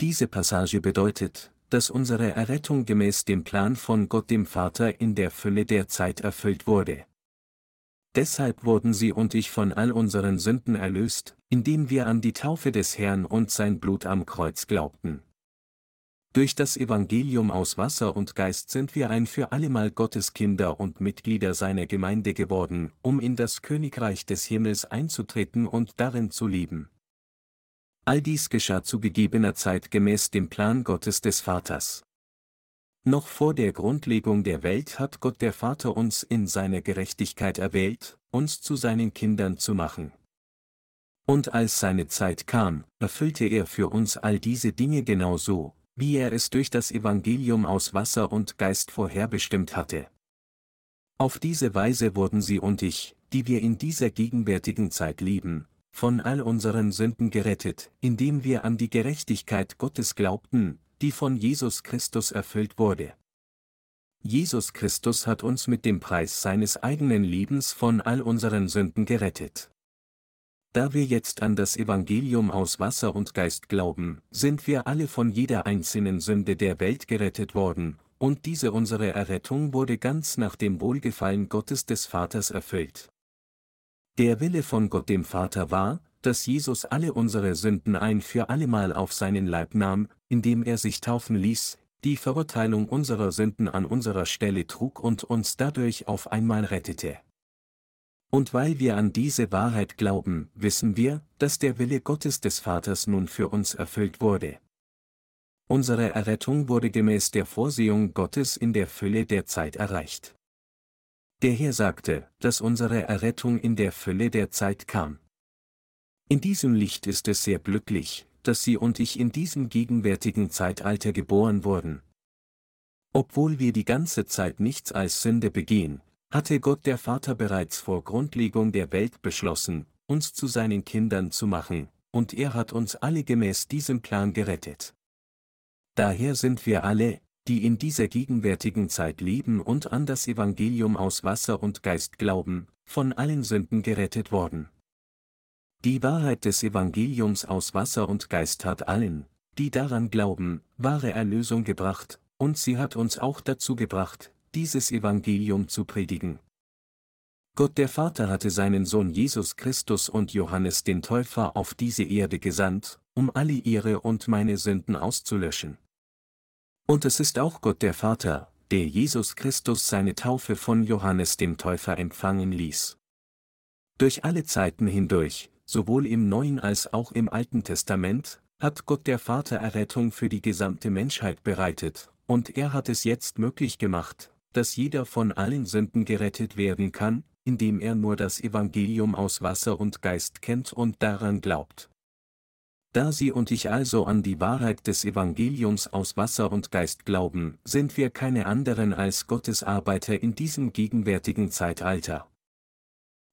Diese Passage bedeutet, dass unsere Errettung gemäß dem Plan von Gott dem Vater in der Fülle der Zeit erfüllt wurde. Deshalb wurden sie und ich von all unseren Sünden erlöst, indem wir an die Taufe des Herrn und sein Blut am Kreuz glaubten. Durch das Evangelium aus Wasser und Geist sind wir ein für allemal Gottes Kinder und Mitglieder seiner Gemeinde geworden, um in das Königreich des Himmels einzutreten und darin zu leben. All dies geschah zu gegebener Zeit gemäß dem Plan Gottes des Vaters. Noch vor der Grundlegung der Welt hat Gott der Vater uns in seiner Gerechtigkeit erwählt, uns zu seinen Kindern zu machen. Und als seine Zeit kam, erfüllte er für uns all diese Dinge genau so, wie er es durch das Evangelium aus Wasser und Geist vorherbestimmt hatte. Auf diese Weise wurden sie und ich, die wir in dieser gegenwärtigen Zeit leben, von all unseren Sünden gerettet, indem wir an die Gerechtigkeit Gottes glaubten, die von Jesus Christus erfüllt wurde. Jesus Christus hat uns mit dem Preis seines eigenen Lebens von all unseren Sünden gerettet. Da wir jetzt an das Evangelium aus Wasser und Geist glauben, sind wir alle von jeder einzelnen Sünde der Welt gerettet worden, und diese unsere Errettung wurde ganz nach dem Wohlgefallen Gottes des Vaters erfüllt. Der Wille von Gott dem Vater war, dass Jesus alle unsere Sünden ein für allemal auf seinen Leib nahm, indem er sich taufen ließ, die Verurteilung unserer Sünden an unserer Stelle trug und uns dadurch auf einmal rettete. Und weil wir an diese Wahrheit glauben, wissen wir, dass der Wille Gottes des Vaters nun für uns erfüllt wurde. Unsere Errettung wurde gemäß der Vorsehung Gottes in der Fülle der Zeit erreicht. Der Herr sagte, dass unsere Errettung in der Fülle der Zeit kam. In diesem Licht ist es sehr glücklich, dass Sie und ich in diesem gegenwärtigen Zeitalter geboren wurden. Obwohl wir die ganze Zeit nichts als Sünde begehen, hatte Gott der Vater bereits vor Grundlegung der Welt beschlossen, uns zu seinen Kindern zu machen, und er hat uns alle gemäß diesem Plan gerettet. Daher sind wir alle, die in dieser gegenwärtigen Zeit leben und an das Evangelium aus Wasser und Geist glauben, von allen Sünden gerettet worden. Die Wahrheit des Evangeliums aus Wasser und Geist hat allen, die daran glauben, wahre Erlösung gebracht, und sie hat uns auch dazu gebracht, dieses Evangelium zu predigen. Gott der Vater hatte seinen Sohn Jesus Christus und Johannes den Täufer auf diese Erde gesandt, um alle ihre und meine Sünden auszulöschen. Und es ist auch Gott der Vater, der Jesus Christus seine Taufe von Johannes dem Täufer empfangen ließ. Durch alle Zeiten hindurch, sowohl im Neuen als auch im Alten Testament, hat Gott der Vater Errettung für die gesamte Menschheit bereitet, und er hat es jetzt möglich gemacht, dass jeder von allen Sünden gerettet werden kann, indem er nur das Evangelium aus Wasser und Geist kennt und daran glaubt. Da Sie und ich also an die Wahrheit des Evangeliums aus Wasser und Geist glauben, sind wir keine anderen als Gottes Arbeiter in diesem gegenwärtigen Zeitalter.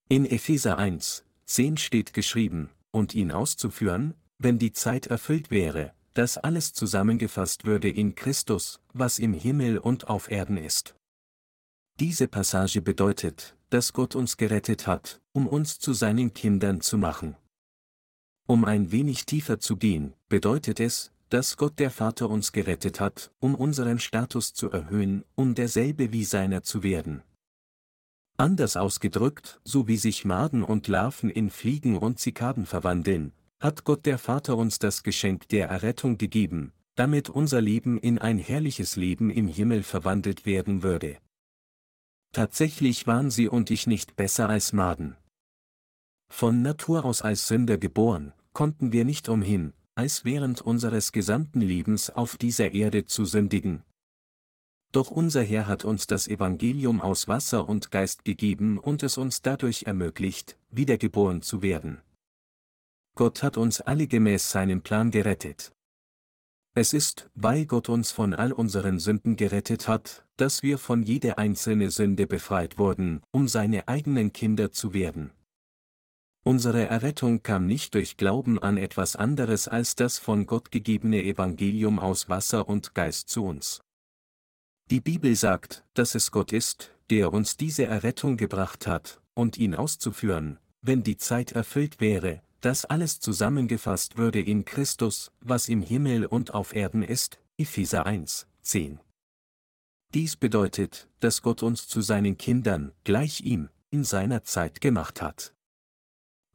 In Epheser 1, 10 steht geschrieben, und ihn auszuführen, wenn die Zeit erfüllt wäre, dass alles zusammengefasst würde in Christus, was im Himmel und auf Erden ist. Diese Passage bedeutet, dass Gott uns gerettet hat, um uns zu seinen Kindern zu machen. Um ein wenig tiefer zu gehen, bedeutet es, dass Gott der Vater uns gerettet hat, um unseren Status zu erhöhen, um derselbe wie seiner zu werden. Anders ausgedrückt, so wie sich Maden und Larven in Fliegen und Zikaden verwandeln, hat Gott der Vater uns das Geschenk der Errettung gegeben, damit unser Leben in ein herrliches Leben im Himmel verwandelt werden würde. Tatsächlich waren sie und ich nicht besser als Maden. Von Natur aus als Sünder geboren, konnten wir nicht umhin, als während unseres gesamten Lebens auf dieser Erde zu sündigen, doch unser Herr hat uns das Evangelium aus Wasser und Geist gegeben und es uns dadurch ermöglicht, wiedergeboren zu werden. Gott hat uns alle gemäß seinem Plan gerettet. Es ist, weil Gott uns von all unseren Sünden gerettet hat, dass wir von jeder einzelne Sünde befreit wurden, um seine eigenen Kinder zu werden. Unsere Errettung kam nicht durch Glauben an etwas anderes als das von Gott gegebene Evangelium aus Wasser und Geist zu uns. Die Bibel sagt, dass es Gott ist, der uns diese Errettung gebracht hat, und ihn auszuführen, wenn die Zeit erfüllt wäre, dass alles zusammengefasst würde in Christus, was im Himmel und auf Erden ist, Epheser 1, 10. Dies bedeutet, dass Gott uns zu seinen Kindern, gleich ihm, in seiner Zeit gemacht hat.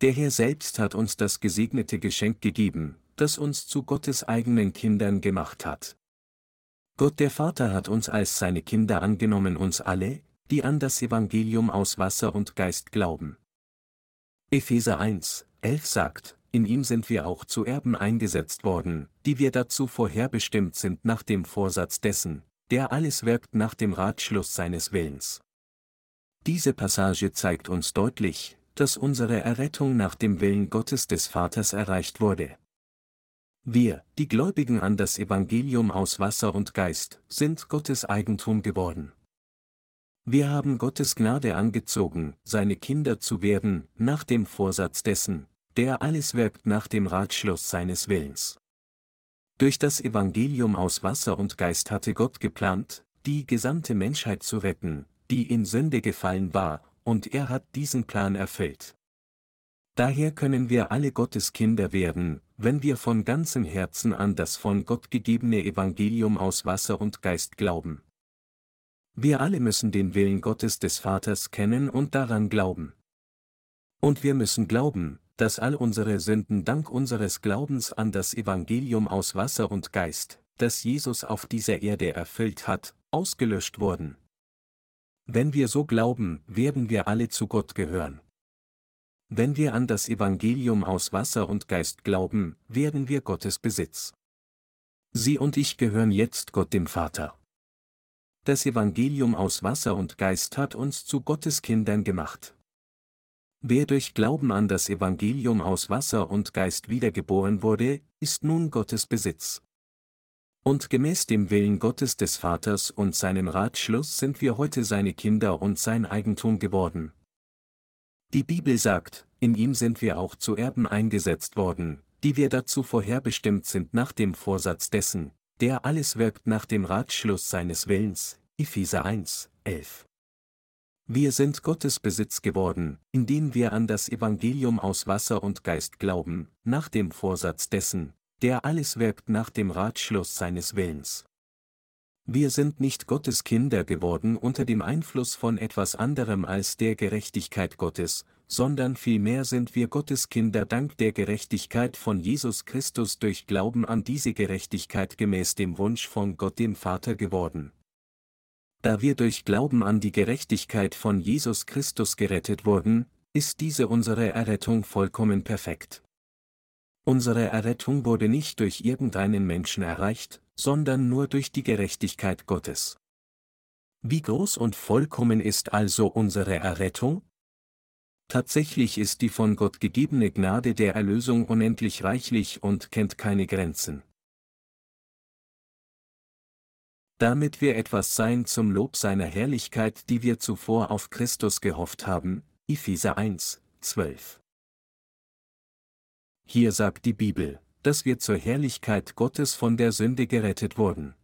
Der Herr selbst hat uns das gesegnete Geschenk gegeben, das uns zu Gottes eigenen Kindern gemacht hat. Gott der Vater hat uns als seine Kinder angenommen uns alle, die an das Evangelium aus Wasser und Geist glauben. Epheser 1, 11 sagt, in ihm sind wir auch zu Erben eingesetzt worden, die wir dazu vorherbestimmt sind nach dem Vorsatz dessen, der alles wirkt nach dem Ratschluss seines Willens. Diese Passage zeigt uns deutlich, dass unsere Errettung nach dem Willen Gottes des Vaters erreicht wurde. Wir, die Gläubigen an das Evangelium aus Wasser und Geist, sind Gottes Eigentum geworden. Wir haben Gottes Gnade angezogen, seine Kinder zu werden, nach dem Vorsatz dessen, der alles wirkt nach dem Ratschluss seines Willens. Durch das Evangelium aus Wasser und Geist hatte Gott geplant, die gesamte Menschheit zu retten, die in Sünde gefallen war, und er hat diesen Plan erfüllt. Daher können wir alle Gottes Kinder werden, wenn wir von ganzem Herzen an das von Gott gegebene Evangelium aus Wasser und Geist glauben. Wir alle müssen den Willen Gottes des Vaters kennen und daran glauben. Und wir müssen glauben, dass all unsere Sünden dank unseres Glaubens an das Evangelium aus Wasser und Geist, das Jesus auf dieser Erde erfüllt hat, ausgelöscht wurden. Wenn wir so glauben, werden wir alle zu Gott gehören. Wenn wir an das Evangelium aus Wasser und Geist glauben, werden wir Gottes Besitz. Sie und ich gehören jetzt Gott dem Vater. Das Evangelium aus Wasser und Geist hat uns zu Gottes Kindern gemacht. Wer durch Glauben an das Evangelium aus Wasser und Geist wiedergeboren wurde, ist nun Gottes Besitz. Und gemäß dem Willen Gottes des Vaters und seinem Ratschluss sind wir heute seine Kinder und sein Eigentum geworden, die Bibel sagt, in ihm sind wir auch zu Erben eingesetzt worden, die wir dazu vorherbestimmt sind nach dem Vorsatz dessen, der alles wirkt nach dem Ratschluss seines Willens, Epheser 1, 11. Wir sind Gottes Besitz geworden, indem wir an das Evangelium aus Wasser und Geist glauben, nach dem Vorsatz dessen, der alles wirkt nach dem Ratschluss seines Willens. Wir sind nicht Gottes Kinder geworden unter dem Einfluss von etwas anderem als der Gerechtigkeit Gottes, sondern vielmehr sind wir Gottes Kinder dank der Gerechtigkeit von Jesus Christus durch Glauben an diese Gerechtigkeit gemäß dem Wunsch von Gott dem Vater geworden. Da wir durch Glauben an die Gerechtigkeit von Jesus Christus gerettet wurden, ist diese unsere Errettung vollkommen perfekt. Unsere Errettung wurde nicht durch irgendeinen Menschen erreicht, sondern nur durch die Gerechtigkeit Gottes. Wie groß und vollkommen ist also unsere Errettung? Tatsächlich ist die von Gott gegebene Gnade der Erlösung unendlich reichlich und kennt keine Grenzen. Damit wir etwas sein zum Lob seiner Herrlichkeit, die wir zuvor auf Christus gehofft haben, Epheser 1, 12. Hier sagt die Bibel, dass wir zur Herrlichkeit Gottes von der Sünde gerettet wurden.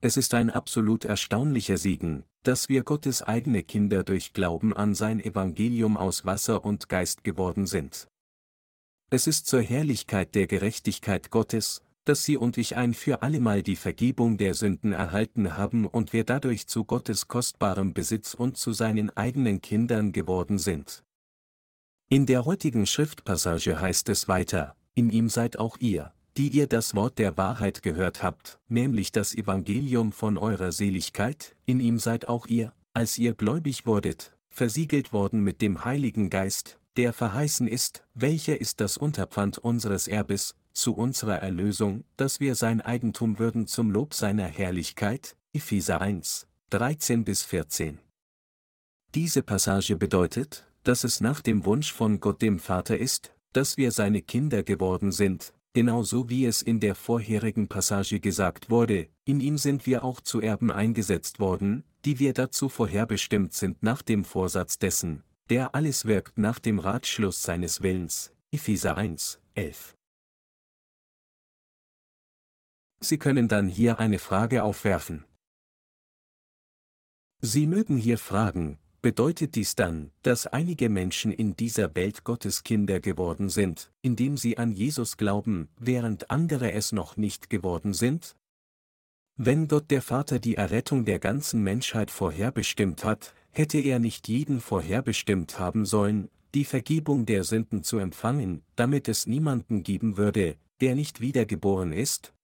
Es ist ein absolut erstaunlicher Segen, dass wir Gottes eigene Kinder durch Glauben an sein Evangelium aus Wasser und Geist geworden sind. Es ist zur Herrlichkeit der Gerechtigkeit Gottes, dass Sie und ich ein für allemal die Vergebung der Sünden erhalten haben und wir dadurch zu Gottes kostbarem Besitz und zu seinen eigenen Kindern geworden sind. In der heutigen Schriftpassage heißt es weiter, in ihm seid auch ihr, die ihr das Wort der Wahrheit gehört habt, nämlich das Evangelium von eurer Seligkeit, in ihm seid auch ihr, als ihr gläubig wurdet, versiegelt worden mit dem Heiligen Geist, der verheißen ist, welcher ist das Unterpfand unseres Erbes, zu unserer Erlösung, dass wir sein Eigentum würden zum Lob seiner Herrlichkeit, Epheser 1, 13 bis 14. Diese Passage bedeutet, dass es nach dem Wunsch von Gott dem Vater ist, dass wir seine Kinder geworden sind, genauso wie es in der vorherigen Passage gesagt wurde, in ihm sind wir auch zu Erben eingesetzt worden, die wir dazu vorherbestimmt sind nach dem Vorsatz dessen, der alles wirkt nach dem Ratschluss seines Willens, Epheser 1, 11. Sie können dann hier eine Frage aufwerfen. Sie mögen hier fragen, bedeutet dies dann, dass einige Menschen in dieser Welt Gottes Kinder geworden sind, indem sie an Jesus glauben, während andere es noch nicht geworden sind? Wenn Gott der Vater die Errettung der ganzen Menschheit vorherbestimmt hat, hätte er nicht jeden vorherbestimmt haben sollen, die Vergebung der Sünden zu empfangen, damit es niemanden geben würde, der nicht wiedergeboren ist?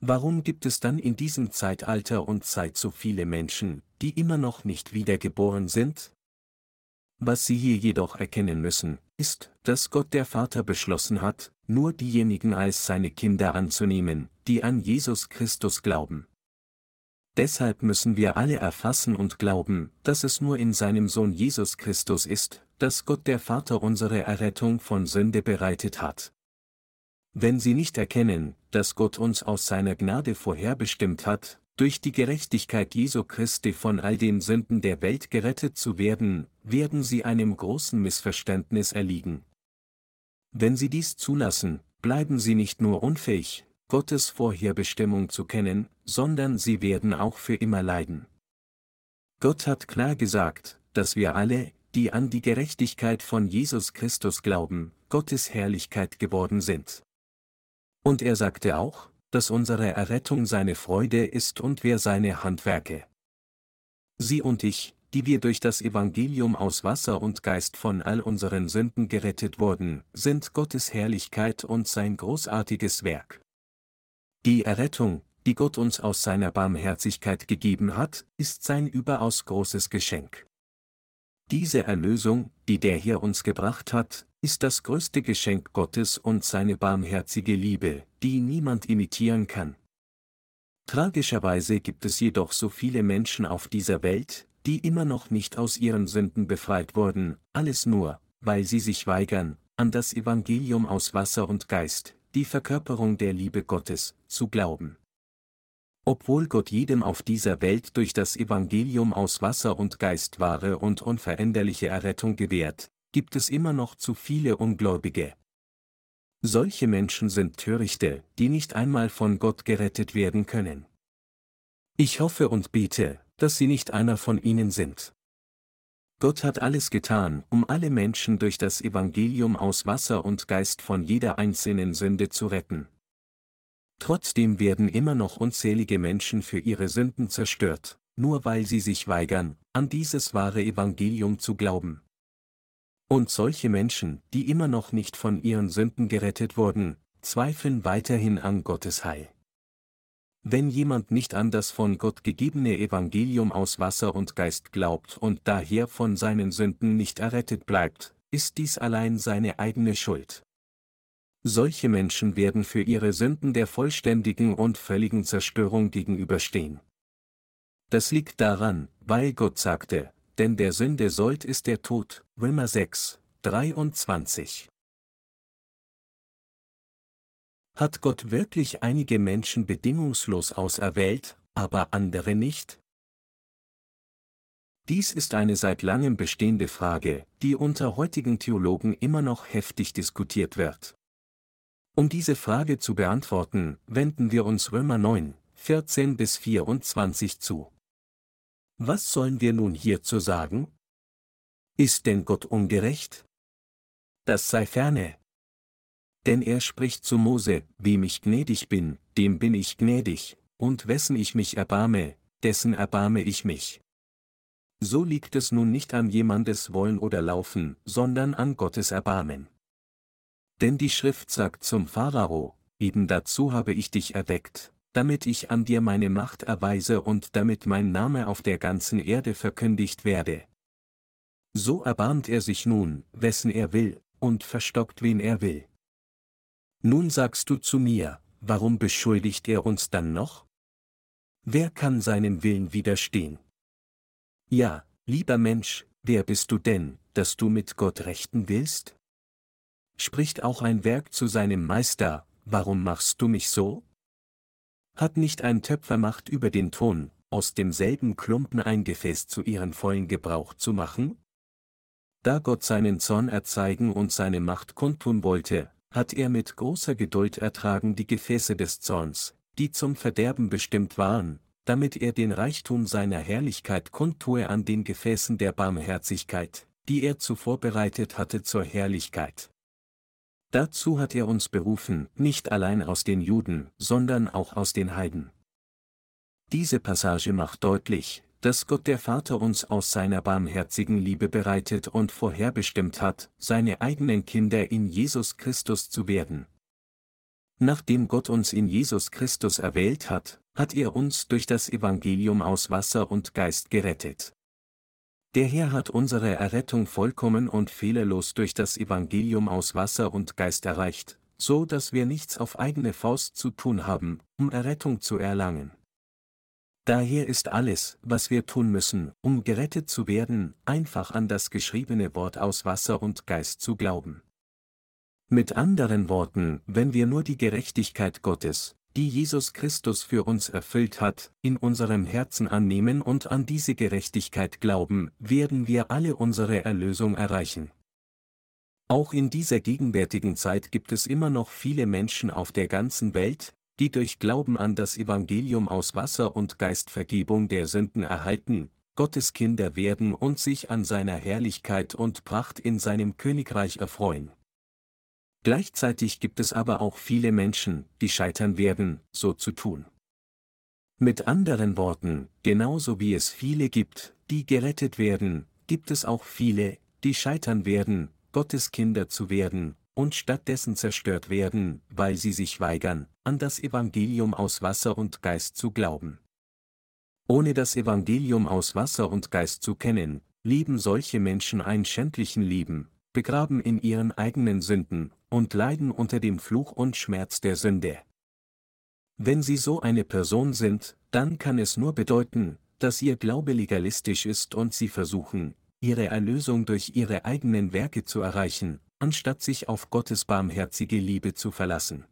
Warum gibt es dann in diesem Zeitalter und Zeit so viele Menschen, die immer noch nicht wiedergeboren sind? Was Sie hier jedoch erkennen müssen, ist, dass Gott der Vater beschlossen hat, nur diejenigen als seine Kinder anzunehmen, die an Jesus Christus glauben. Deshalb müssen wir alle erfassen und glauben, dass es nur in seinem Sohn Jesus Christus ist, dass Gott der Vater unsere Errettung von Sünde bereitet hat. Wenn Sie nicht erkennen, dass Gott uns aus seiner Gnade vorherbestimmt hat, durch die Gerechtigkeit Jesu Christi von all den Sünden der Welt gerettet zu werden, werden Sie einem großen Missverständnis erliegen. Wenn Sie dies zulassen, bleiben Sie nicht nur unfähig, Gottes Vorherbestimmung zu kennen, sondern Sie werden auch für immer leiden. Gott hat klar gesagt, dass wir alle, die an die Gerechtigkeit von Jesus Christus glauben, Gottes Herrlichkeit geworden sind. Und er sagte auch, dass unsere Errettung seine Freude ist und wir seine Handwerke. Sie und ich, die wir durch das Evangelium aus Wasser und Geist von all unseren Sünden gerettet wurden, sind Gottes Herrlichkeit und sein großartiges Werk. Die Errettung, die Gott uns aus seiner Barmherzigkeit gegeben hat, ist sein überaus großes Geschenk. Diese Erlösung, die der hier uns gebracht hat, ist das größte Geschenk Gottes und seine barmherzige Liebe, die niemand imitieren kann. Tragischerweise gibt es jedoch so viele Menschen auf dieser Welt, die immer noch nicht aus ihren Sünden befreit wurden, alles nur, weil sie sich weigern, an das Evangelium aus Wasser und Geist, die Verkörperung der Liebe Gottes, zu glauben. Obwohl Gott jedem auf dieser Welt durch das Evangelium aus Wasser und Geist wahre und unveränderliche Errettung gewährt, gibt es immer noch zu viele Ungläubige. Solche Menschen sind Törichte, die nicht einmal von Gott gerettet werden können. Ich hoffe und bete, dass sie nicht einer von ihnen sind. Gott hat alles getan, um alle Menschen durch das Evangelium aus Wasser und Geist von jeder einzelnen Sünde zu retten. Trotzdem werden immer noch unzählige Menschen für ihre Sünden zerstört, nur weil sie sich weigern, an dieses wahre Evangelium zu glauben. Und solche Menschen, die immer noch nicht von ihren Sünden gerettet wurden, zweifeln weiterhin an Gottes Heil. Wenn jemand nicht an das von Gott gegebene Evangelium aus Wasser und Geist glaubt und daher von seinen Sünden nicht errettet bleibt, ist dies allein seine eigene Schuld. Solche Menschen werden für ihre Sünden der vollständigen und völligen Zerstörung gegenüberstehen. Das liegt daran, weil Gott sagte, denn der Sünde sollt ist der Tod, Römer 6, 23. Hat Gott wirklich einige Menschen bedingungslos auserwählt, aber andere nicht? Dies ist eine seit langem bestehende Frage, die unter heutigen Theologen immer noch heftig diskutiert wird. Um diese Frage zu beantworten, wenden wir uns Römer 9, 14 bis 24 zu. Was sollen wir nun hierzu sagen? Ist denn Gott ungerecht? Das sei ferne. Denn er spricht zu Mose, wem ich gnädig bin, dem bin ich gnädig, und wessen ich mich erbarme, dessen erbarme ich mich. So liegt es nun nicht an jemandes Wollen oder Laufen, sondern an Gottes Erbarmen. Denn die Schrift sagt zum Pharao, eben dazu habe ich dich erweckt, damit ich an dir meine Macht erweise und damit mein Name auf der ganzen Erde verkündigt werde. So erbarmt er sich nun, wessen er will, und verstockt wen er will. Nun sagst du zu mir, warum beschuldigt er uns dann noch? Wer kann seinem Willen widerstehen? Ja, lieber Mensch, wer bist du denn, dass du mit Gott rechten willst? Spricht auch ein Werk zu seinem Meister, warum machst du mich so? Hat nicht ein Töpfer Macht über den Ton, aus demselben Klumpen ein Gefäß zu ihren vollen Gebrauch zu machen? Da Gott seinen Zorn erzeigen und seine Macht kundtun wollte, hat er mit großer Geduld ertragen die Gefäße des Zorns, die zum Verderben bestimmt waren, damit er den Reichtum seiner Herrlichkeit kundtue an den Gefäßen der Barmherzigkeit, die er zuvor bereitet hatte zur Herrlichkeit. Dazu hat er uns berufen, nicht allein aus den Juden, sondern auch aus den Heiden. Diese Passage macht deutlich, dass Gott der Vater uns aus seiner barmherzigen Liebe bereitet und vorherbestimmt hat, seine eigenen Kinder in Jesus Christus zu werden. Nachdem Gott uns in Jesus Christus erwählt hat, hat er uns durch das Evangelium aus Wasser und Geist gerettet. Der Herr hat unsere Errettung vollkommen und fehlerlos durch das Evangelium aus Wasser und Geist erreicht, so dass wir nichts auf eigene Faust zu tun haben, um Errettung zu erlangen. Daher ist alles, was wir tun müssen, um gerettet zu werden, einfach an das geschriebene Wort aus Wasser und Geist zu glauben. Mit anderen Worten, wenn wir nur die Gerechtigkeit Gottes, die Jesus Christus für uns erfüllt hat, in unserem Herzen annehmen und an diese Gerechtigkeit glauben, werden wir alle unsere Erlösung erreichen. Auch in dieser gegenwärtigen Zeit gibt es immer noch viele Menschen auf der ganzen Welt, die durch Glauben an das Evangelium aus Wasser und Geist Vergebung der Sünden erhalten, Gottes Kinder werden und sich an seiner Herrlichkeit und Pracht in seinem Königreich erfreuen. Gleichzeitig gibt es aber auch viele Menschen, die scheitern werden, so zu tun. Mit anderen Worten, genauso wie es viele gibt, die gerettet werden, gibt es auch viele, die scheitern werden, Gottes Kinder zu werden, und stattdessen zerstört werden, weil sie sich weigern, an das Evangelium aus Wasser und Geist zu glauben. Ohne das Evangelium aus Wasser und Geist zu kennen, leben solche Menschen ein schändlichen Leben, begraben in ihren eigenen Sünden, und leiden unter dem Fluch und Schmerz der Sünde. Wenn sie so eine Person sind, dann kann es nur bedeuten, dass ihr Glaube legalistisch ist und sie versuchen, ihre Erlösung durch ihre eigenen Werke zu erreichen, anstatt sich auf Gottes barmherzige Liebe zu verlassen.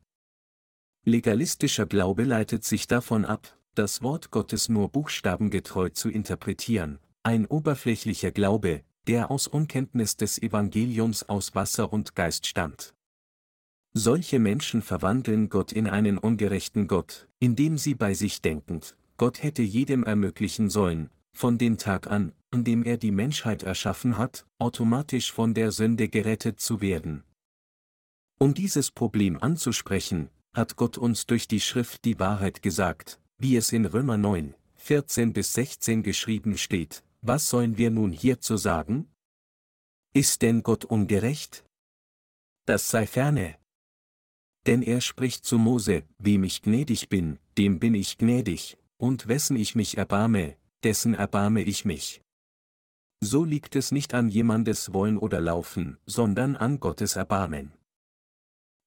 Legalistischer Glaube leitet sich davon ab, das Wort Gottes nur buchstabengetreu zu interpretieren, ein oberflächlicher Glaube, der aus Unkenntnis des Evangeliums aus Wasser und Geist stammt. Solche Menschen verwandeln Gott in einen ungerechten Gott, indem sie bei sich denkend, Gott hätte jedem ermöglichen sollen, von dem Tag an, an dem er die Menschheit erschaffen hat, automatisch von der Sünde gerettet zu werden. Um dieses Problem anzusprechen, hat Gott uns durch die Schrift die Wahrheit gesagt, wie es in Römer 9, 14 bis 16 geschrieben steht, was sollen wir nun hierzu sagen? Ist denn Gott ungerecht? Das sei ferne. Denn er spricht zu Mose, wem ich gnädig bin, dem bin ich gnädig, und wessen ich mich erbarme, dessen erbarme ich mich. So liegt es nicht an jemandes Wollen oder Laufen, sondern an Gottes Erbarmen.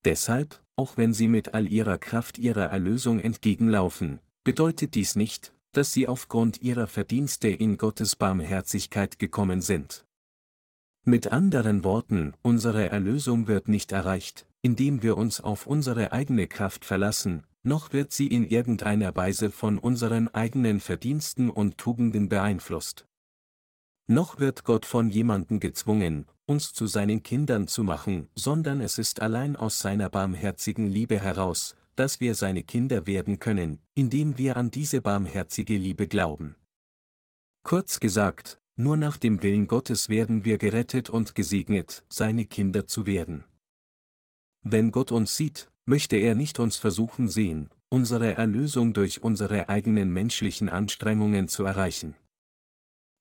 Deshalb, auch wenn sie mit all ihrer Kraft ihrer Erlösung entgegenlaufen, bedeutet dies nicht, dass sie aufgrund ihrer Verdienste in Gottes Barmherzigkeit gekommen sind. Mit anderen Worten, unsere Erlösung wird nicht erreicht, indem wir uns auf unsere eigene Kraft verlassen, noch wird sie in irgendeiner Weise von unseren eigenen Verdiensten und Tugenden beeinflusst. Noch wird Gott von jemandem gezwungen, uns zu seinen Kindern zu machen, sondern es ist allein aus seiner barmherzigen Liebe heraus, dass wir seine Kinder werden können, indem wir an diese barmherzige Liebe glauben. Kurz gesagt, nur nach dem Willen Gottes werden wir gerettet und gesegnet, seine Kinder zu werden. Wenn Gott uns sieht, möchte er nicht uns versuchen sehen, unsere Erlösung durch unsere eigenen menschlichen Anstrengungen zu erreichen.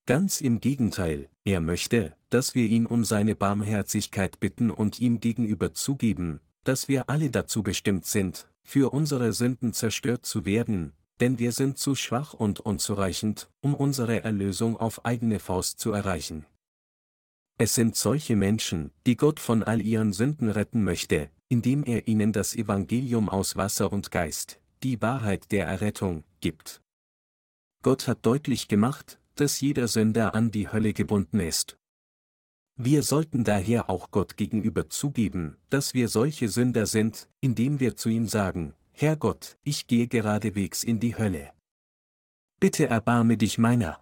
Ganz im Gegenteil, er möchte, dass wir ihn um seine Barmherzigkeit bitten und ihm gegenüber zugeben, dass wir alle dazu bestimmt sind, für unsere Sünden zerstört zu werden, denn wir sind zu schwach und unzureichend, um unsere Erlösung auf eigene Faust zu erreichen. Es sind solche Menschen, die Gott von all ihren Sünden retten möchte, indem er ihnen das Evangelium aus Wasser und Geist, die Wahrheit der Errettung, gibt. Gott hat deutlich gemacht, dass jeder Sünder an die Hölle gebunden ist. Wir sollten daher auch Gott gegenüber zugeben, dass wir solche Sünder sind, indem wir zu ihm sagen, Herr Gott, ich gehe geradewegs in die Hölle. Bitte erbarme dich meiner.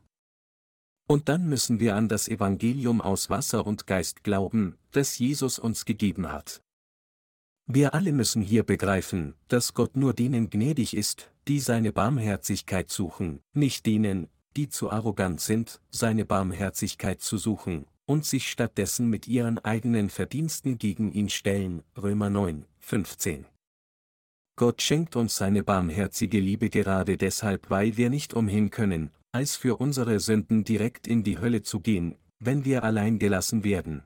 Und dann müssen wir an das Evangelium aus Wasser und Geist glauben, das Jesus uns gegeben hat. Wir alle müssen hier begreifen, dass Gott nur denen gnädig ist, die seine Barmherzigkeit suchen, nicht denen, die zu arrogant sind, seine Barmherzigkeit zu suchen, und sich stattdessen mit ihren eigenen Verdiensten gegen ihn stellen. Römer 9, 15. Gott schenkt uns seine barmherzige Liebe gerade deshalb, weil wir nicht umhin können, als für unsere Sünden direkt in die Hölle zu gehen, wenn wir allein gelassen werden.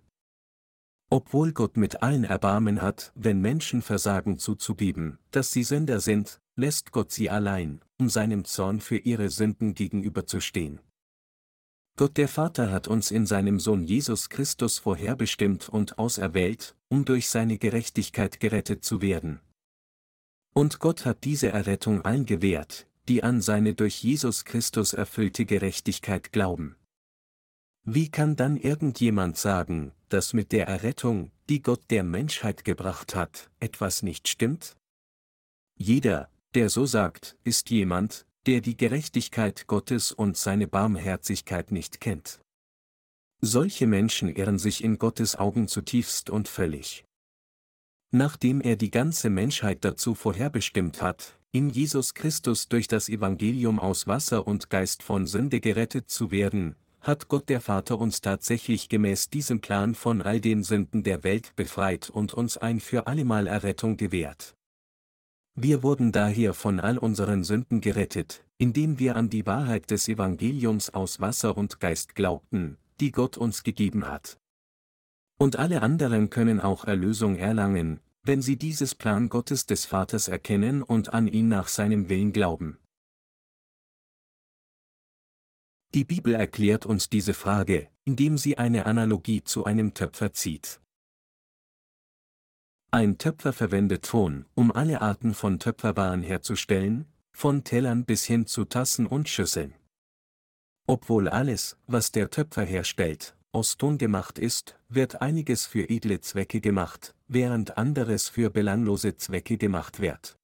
Obwohl Gott mit allen Erbarmen hat, wenn Menschen versagen zuzugeben, dass sie Sünder sind, lässt Gott sie allein, um seinem Zorn für ihre Sünden gegenüberzustehen. Gott der Vater hat uns in seinem Sohn Jesus Christus vorherbestimmt und auserwählt, um durch seine Gerechtigkeit gerettet zu werden. Und Gott hat diese Errettung allen gewährt, die an seine durch Jesus Christus erfüllte Gerechtigkeit glauben. Wie kann dann irgendjemand sagen, dass mit der Errettung, die Gott der Menschheit gebracht hat, etwas nicht stimmt? Jeder, der so sagt, ist jemand, der die Gerechtigkeit Gottes und seine Barmherzigkeit nicht kennt. Solche Menschen irren sich in Gottes Augen zutiefst und völlig. Nachdem er die ganze Menschheit dazu vorherbestimmt hat, in Jesus Christus durch das Evangelium aus Wasser und Geist von Sünde gerettet zu werden, hat Gott der Vater uns tatsächlich gemäß diesem Plan von all den Sünden der Welt befreit und uns ein für allemal Errettung gewährt. Wir wurden daher von all unseren Sünden gerettet, indem wir an die Wahrheit des Evangeliums aus Wasser und Geist glaubten, die Gott uns gegeben hat. Und alle anderen können auch Erlösung erlangen, wenn sie dieses Plan Gottes des Vaters erkennen und an ihn nach seinem Willen glauben. Die Bibel erklärt uns diese Frage, indem sie eine Analogie zu einem Töpfer zieht. Ein Töpfer verwendet Ton, um alle Arten von Töpferwaren herzustellen, von Tellern bis hin zu Tassen und Schüsseln. Obwohl alles, was der Töpfer herstellt, aus Ton gemacht ist, wird einiges für edle Zwecke gemacht, während anderes für belanglose Zwecke gemacht wird.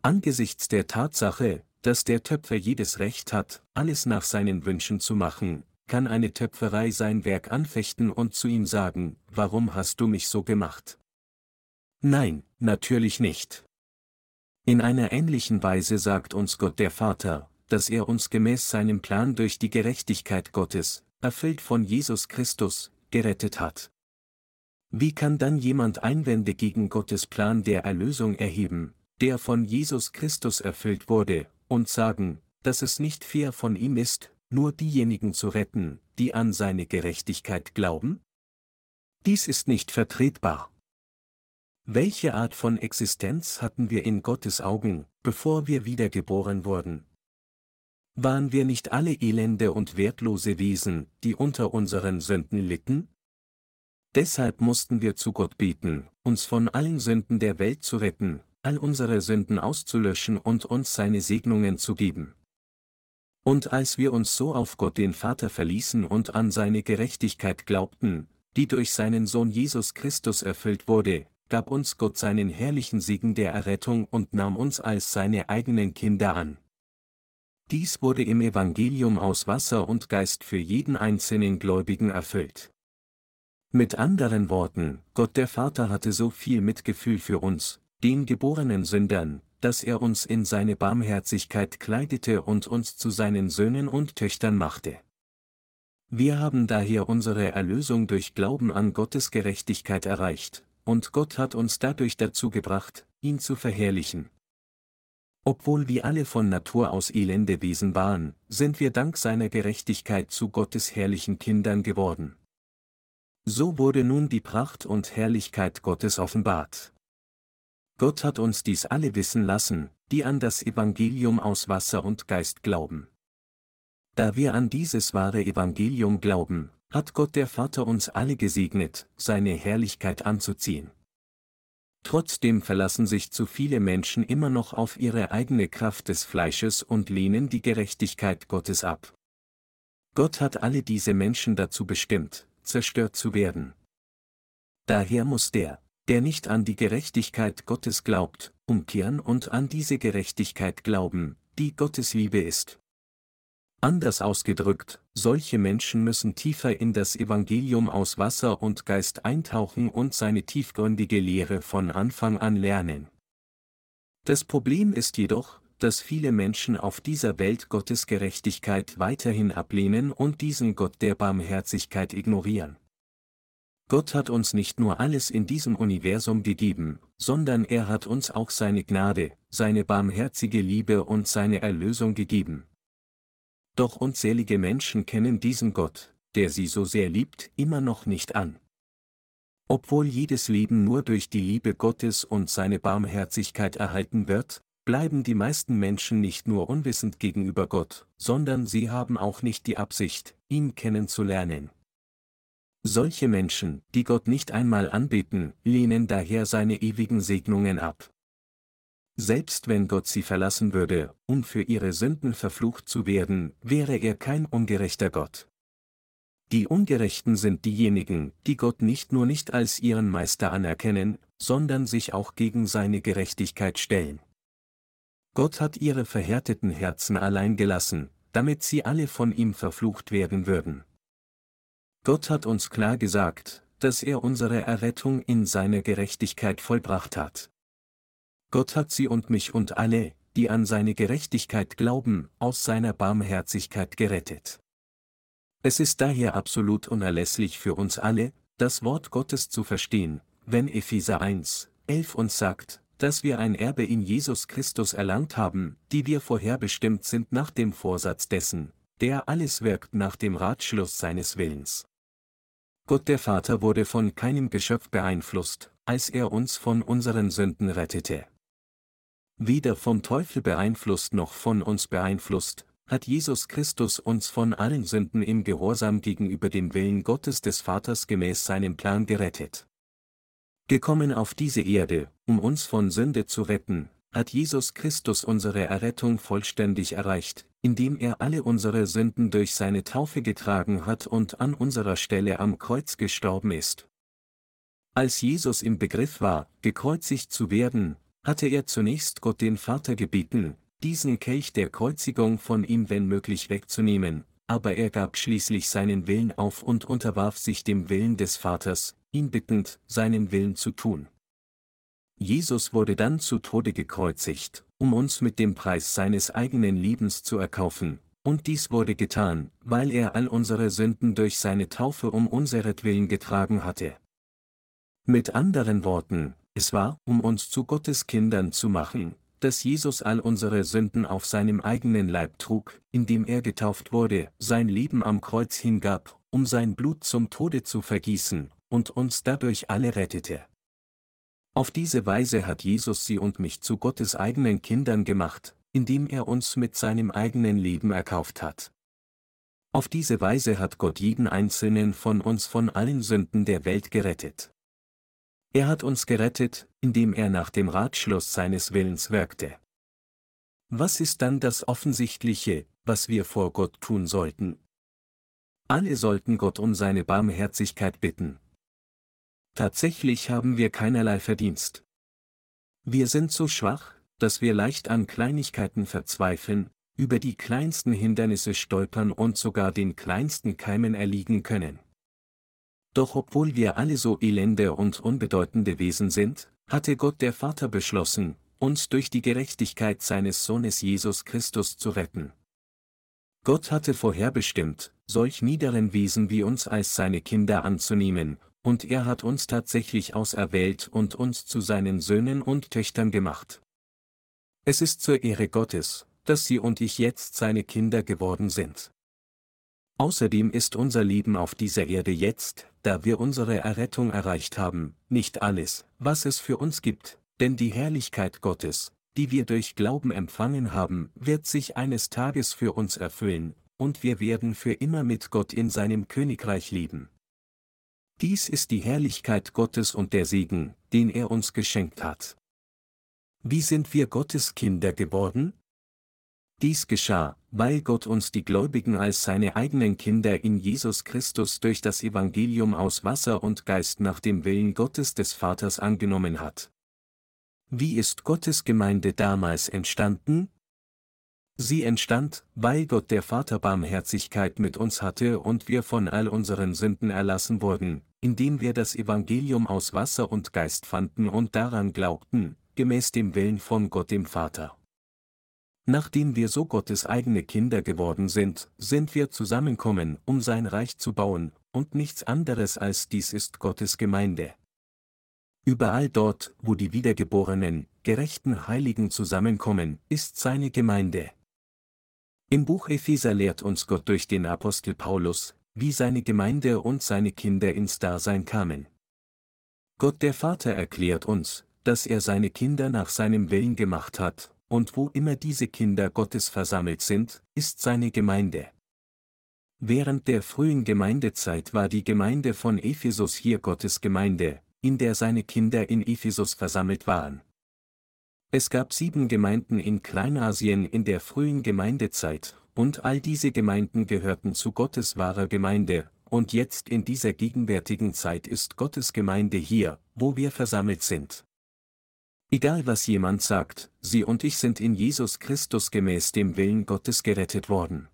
Angesichts der Tatsache, dass der Töpfer jedes Recht hat, alles nach seinen Wünschen zu machen, kann eine Töpferei sein Werk anfechten und zu ihm sagen, warum hast du mich so gemacht? Nein, natürlich nicht. In einer ähnlichen Weise sagt uns Gott der Vater, dass er uns gemäß seinem Plan durch die Gerechtigkeit Gottes, erfüllt von Jesus Christus, gerettet hat. Wie kann dann jemand Einwände gegen Gottes Plan der Erlösung erheben, der von Jesus Christus erfüllt wurde, und sagen, dass es nicht fair von ihm ist, nur diejenigen zu retten, die an seine Gerechtigkeit glauben? Dies ist nicht vertretbar. Welche Art von Existenz hatten wir in Gottes Augen, bevor wir wiedergeboren wurden? Waren wir nicht alle elende und wertlose Wesen, die unter unseren Sünden litten? Deshalb mussten wir zu Gott beten, uns von allen Sünden der Welt zu retten, all unsere Sünden auszulöschen und uns seine Segnungen zu geben. Und als wir uns so auf Gott den Vater verließen und an seine Gerechtigkeit glaubten, die durch seinen Sohn Jesus Christus erfüllt wurde, gab uns Gott seinen herrlichen Segen der Errettung und nahm uns als seine eigenen Kinder an. Dies wurde im Evangelium aus Wasser und Geist für jeden einzelnen Gläubigen erfüllt. Mit anderen Worten, Gott der Vater hatte so viel Mitgefühl für uns, den geborenen Sündern, dass er uns in seine Barmherzigkeit kleidete und uns zu seinen Söhnen und Töchtern machte. Wir haben daher unsere Erlösung durch Glauben an Gottes Gerechtigkeit erreicht, und Gott hat uns dadurch dazu gebracht, ihn zu verherrlichen. Obwohl wir alle von Natur aus elende Wesen waren, sind wir dank seiner Gerechtigkeit zu Gottes herrlichen Kindern geworden. So wurde nun die Pracht und Herrlichkeit Gottes offenbart. Gott hat uns dies alle wissen lassen, die an das Evangelium aus Wasser und Geist glauben. Da wir an dieses wahre Evangelium glauben, hat Gott der Vater uns alle gesegnet, seine Herrlichkeit anzuziehen. Trotzdem verlassen sich zu viele Menschen immer noch auf ihre eigene Kraft des Fleisches und lehnen die Gerechtigkeit Gottes ab. Gott hat alle diese Menschen dazu bestimmt, zerstört zu werden. Daher muss der, der nicht an die Gerechtigkeit Gottes glaubt, umkehren und an diese Gerechtigkeit glauben, die Gottes Liebe ist. Anders ausgedrückt, solche Menschen müssen tiefer in das Evangelium aus Wasser und Geist eintauchen und seine tiefgründige Lehre von Anfang an lernen. Das Problem ist jedoch, dass viele Menschen auf dieser Welt Gottes Gerechtigkeit weiterhin ablehnen und diesen Gott der Barmherzigkeit ignorieren. Gott hat uns nicht nur alles in diesem Universum gegeben, sondern er hat uns auch seine Gnade, seine barmherzige Liebe und seine Erlösung gegeben. Doch unzählige Menschen kennen diesen Gott, der sie so sehr liebt, immer noch nicht an. Obwohl jedes Leben nur durch die Liebe Gottes und seine Barmherzigkeit erhalten wird, bleiben die meisten Menschen nicht nur unwissend gegenüber Gott, sondern sie haben auch nicht die Absicht, ihn kennenzulernen. Solche Menschen, die Gott nicht einmal anbeten, lehnen daher seine ewigen Segnungen ab. Selbst wenn Gott sie verlassen würde, um für ihre Sünden verflucht zu werden, wäre er kein ungerechter Gott. Die Ungerechten sind diejenigen, die Gott nicht nur nicht als ihren Meister anerkennen, sondern sich auch gegen seine Gerechtigkeit stellen. Gott hat ihre verhärteten Herzen allein gelassen, damit sie alle von ihm verflucht werden würden. Gott hat uns klar gesagt, dass er unsere Errettung in seiner Gerechtigkeit vollbracht hat. Gott hat sie und mich und alle, die an seine Gerechtigkeit glauben, aus seiner Barmherzigkeit gerettet. Es ist daher absolut unerlässlich für uns alle, das Wort Gottes zu verstehen, wenn Epheser 1, 11 uns sagt, dass wir ein Erbe in Jesus Christus erlangt haben, die wir vorherbestimmt sind nach dem Vorsatz dessen, der alles wirkt nach dem Ratschluss seines Willens. Gott der Vater wurde von keinem Geschöpf beeinflusst, als er uns von unseren Sünden rettete. Weder vom Teufel beeinflusst noch von uns beeinflusst, hat Jesus Christus uns von allen Sünden im Gehorsam gegenüber dem Willen Gottes des Vaters gemäß seinem Plan gerettet. Gekommen auf diese Erde, um uns von Sünde zu retten, hat Jesus Christus unsere Errettung vollständig erreicht, indem er alle unsere Sünden durch seine Taufe getragen hat und an unserer Stelle am Kreuz gestorben ist. Als Jesus im Begriff war, gekreuzigt zu werden, hatte er zunächst Gott den Vater gebeten, diesen Kelch der Kreuzigung von ihm wenn möglich wegzunehmen, aber er gab schließlich seinen Willen auf und unterwarf sich dem Willen des Vaters, ihn bittend, seinen Willen zu tun. Jesus wurde dann zu Tode gekreuzigt, um uns mit dem Preis seines eigenen Lebens zu erkaufen, und dies wurde getan, weil er all unsere Sünden durch seine Taufe um unseretwillen getragen hatte. Mit anderen Worten, es war, um uns zu Gottes Kindern zu machen, dass Jesus all unsere Sünden auf seinem eigenen Leib trug, indem er getauft wurde, sein Leben am Kreuz hingab, um sein Blut zum Tode zu vergießen, und uns dadurch alle rettete. Auf diese Weise hat Jesus sie und mich zu Gottes eigenen Kindern gemacht, indem er uns mit seinem eigenen Leben erkauft hat. Auf diese Weise hat Gott jeden einzelnen von uns von allen Sünden der Welt gerettet. Er hat uns gerettet, indem er nach dem Ratschluss seines Willens wirkte. Was ist dann das Offensichtliche, was wir vor Gott tun sollten? Alle sollten Gott um seine Barmherzigkeit bitten. Tatsächlich haben wir keinerlei Verdienst. Wir sind so schwach, dass wir leicht an Kleinigkeiten verzweifeln, über die kleinsten Hindernisse stolpern und sogar den kleinsten Keimen erliegen können. Doch obwohl wir alle so elende und unbedeutende Wesen sind, hatte Gott der Vater beschlossen, uns durch die Gerechtigkeit seines Sohnes Jesus Christus zu retten. Gott hatte vorherbestimmt, solch niederen Wesen wie uns als seine Kinder anzunehmen, und er hat uns tatsächlich auserwählt und uns zu seinen Söhnen und Töchtern gemacht. Es ist zur Ehre Gottes, dass Sie und ich jetzt seine Kinder geworden sind. Außerdem ist unser Leben auf dieser Erde jetzt, da wir unsere Errettung erreicht haben, nicht alles, was es für uns gibt, denn die Herrlichkeit Gottes, die wir durch Glauben empfangen haben, wird sich eines Tages für uns erfüllen, und wir werden für immer mit Gott in seinem Königreich leben. Dies ist die Herrlichkeit Gottes und der Segen, den er uns geschenkt hat. Wie sind wir Gottes Kinder geworden? Dies geschah, weil Gott uns die Gläubigen als seine eigenen Kinder in Jesus Christus durch das Evangelium aus Wasser und Geist nach dem Willen Gottes des Vaters angenommen hat. Wie ist Gottes Gemeinde damals entstanden? Sie entstand, weil Gott der Vater Barmherzigkeit mit uns hatte und wir von all unseren Sünden erlassen wurden, indem wir das Evangelium aus Wasser und Geist fanden und daran glaubten, gemäß dem Willen von Gott dem Vater. Nachdem wir so Gottes eigene Kinder geworden sind, sind wir zusammenkommen, um sein Reich zu bauen, und nichts anderes als dies ist Gottes Gemeinde. Überall dort, wo die wiedergeborenen, gerechten Heiligen zusammenkommen, ist seine Gemeinde. Im Buch Epheser lehrt uns Gott durch den Apostel Paulus, wie seine Gemeinde und seine Kinder ins Dasein kamen. Gott der Vater erklärt uns, dass er seine Kinder nach seinem Willen gemacht hat, und wo immer diese Kinder Gottes versammelt sind, ist seine Gemeinde. Während der frühen Gemeindezeit war die Gemeinde von Ephesus hier Gottes Gemeinde, in der seine Kinder in Ephesus versammelt waren. Es gab sieben Gemeinden in Kleinasien in der frühen Gemeindezeit, und all diese Gemeinden gehörten zu Gottes wahrer Gemeinde, und jetzt in dieser gegenwärtigen Zeit ist Gottes Gemeinde hier, wo wir versammelt sind. Egal was jemand sagt, Sie und ich sind in Jesus Christus gemäß dem Willen Gottes gerettet worden.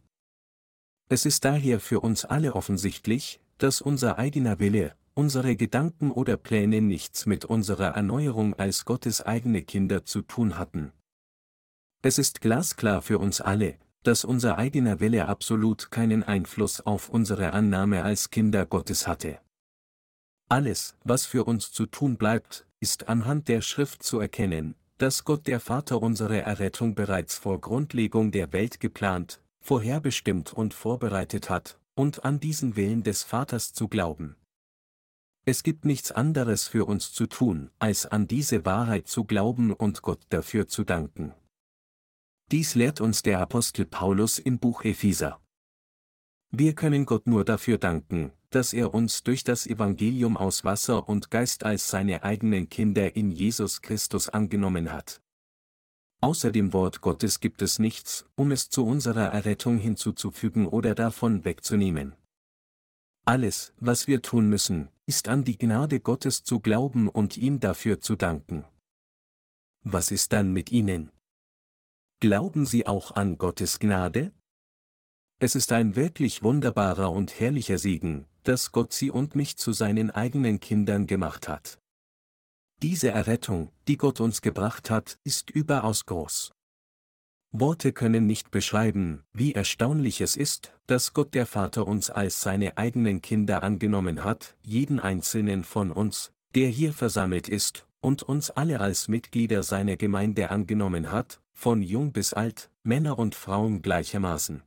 Es ist daher für uns alle offensichtlich, dass unser eigener Wille, unsere Gedanken oder Pläne nichts mit unserer Erneuerung als Gottes eigene Kinder zu tun hatten. Es ist glasklar für uns alle, dass unser eigener Wille absolut keinen Einfluss auf unsere Annahme als Kinder Gottes hatte. Alles, was für uns zu tun bleibt, ist anhand der Schrift zu erkennen, dass Gott der Vater unsere Errettung bereits vor Grundlegung der Welt geplant, vorherbestimmt und vorbereitet hat, und an diesen Willen des Vaters zu glauben. Es gibt nichts anderes für uns zu tun, als an diese Wahrheit zu glauben und Gott dafür zu danken. Dies lehrt uns der Apostel Paulus im Buch Epheser. Wir können Gott nur dafür danken, dass er uns durch das Evangelium aus Wasser und Geist als seine eigenen Kinder in Jesus Christus angenommen hat. Außer dem Wort Gottes gibt es nichts, um es zu unserer Errettung hinzuzufügen oder davon wegzunehmen. Alles, was wir tun müssen, ist an die Gnade Gottes zu glauben und ihm dafür zu danken. Was ist dann mit Ihnen? Glauben Sie auch an Gottes Gnade? Es ist ein wirklich wunderbarer und herrlicher Segen, dass Gott sie und mich zu seinen eigenen Kindern gemacht hat. Diese Errettung, die Gott uns gebracht hat, ist überaus groß. Worte können nicht beschreiben, wie erstaunlich es ist, dass Gott der Vater uns als seine eigenen Kinder angenommen hat, jeden einzelnen von uns, der hier versammelt ist, und uns alle als Mitglieder seiner Gemeinde angenommen hat, von jung bis alt, Männer und Frauen gleichermaßen.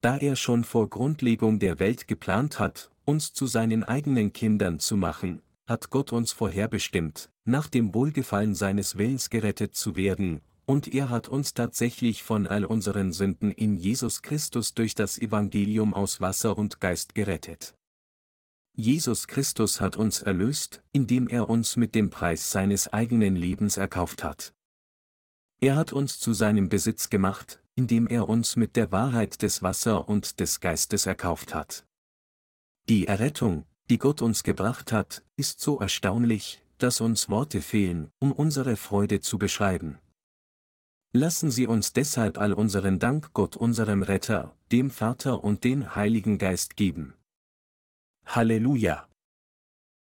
Da er schon vor Grundlegung der Welt geplant hat, uns zu seinen eigenen Kindern zu machen, hat Gott uns vorherbestimmt, nach dem Wohlgefallen seines Willens gerettet zu werden, und er hat uns tatsächlich von all unseren Sünden in Jesus Christus durch das Evangelium aus Wasser und Geist gerettet. Jesus Christus hat uns erlöst, indem er uns mit dem Preis seines eigenen Lebens erkauft hat. Er hat uns zu seinem Besitz gemacht, indem er uns mit der Wahrheit des Wasser und des Geistes erkauft hat. Die Errettung, die Gott uns gebracht hat, ist so erstaunlich, dass uns Worte fehlen, um unsere Freude zu beschreiben. Lassen Sie uns deshalb all unseren Dank Gott unserem Retter, dem Vater und den Heiligen Geist geben. Halleluja!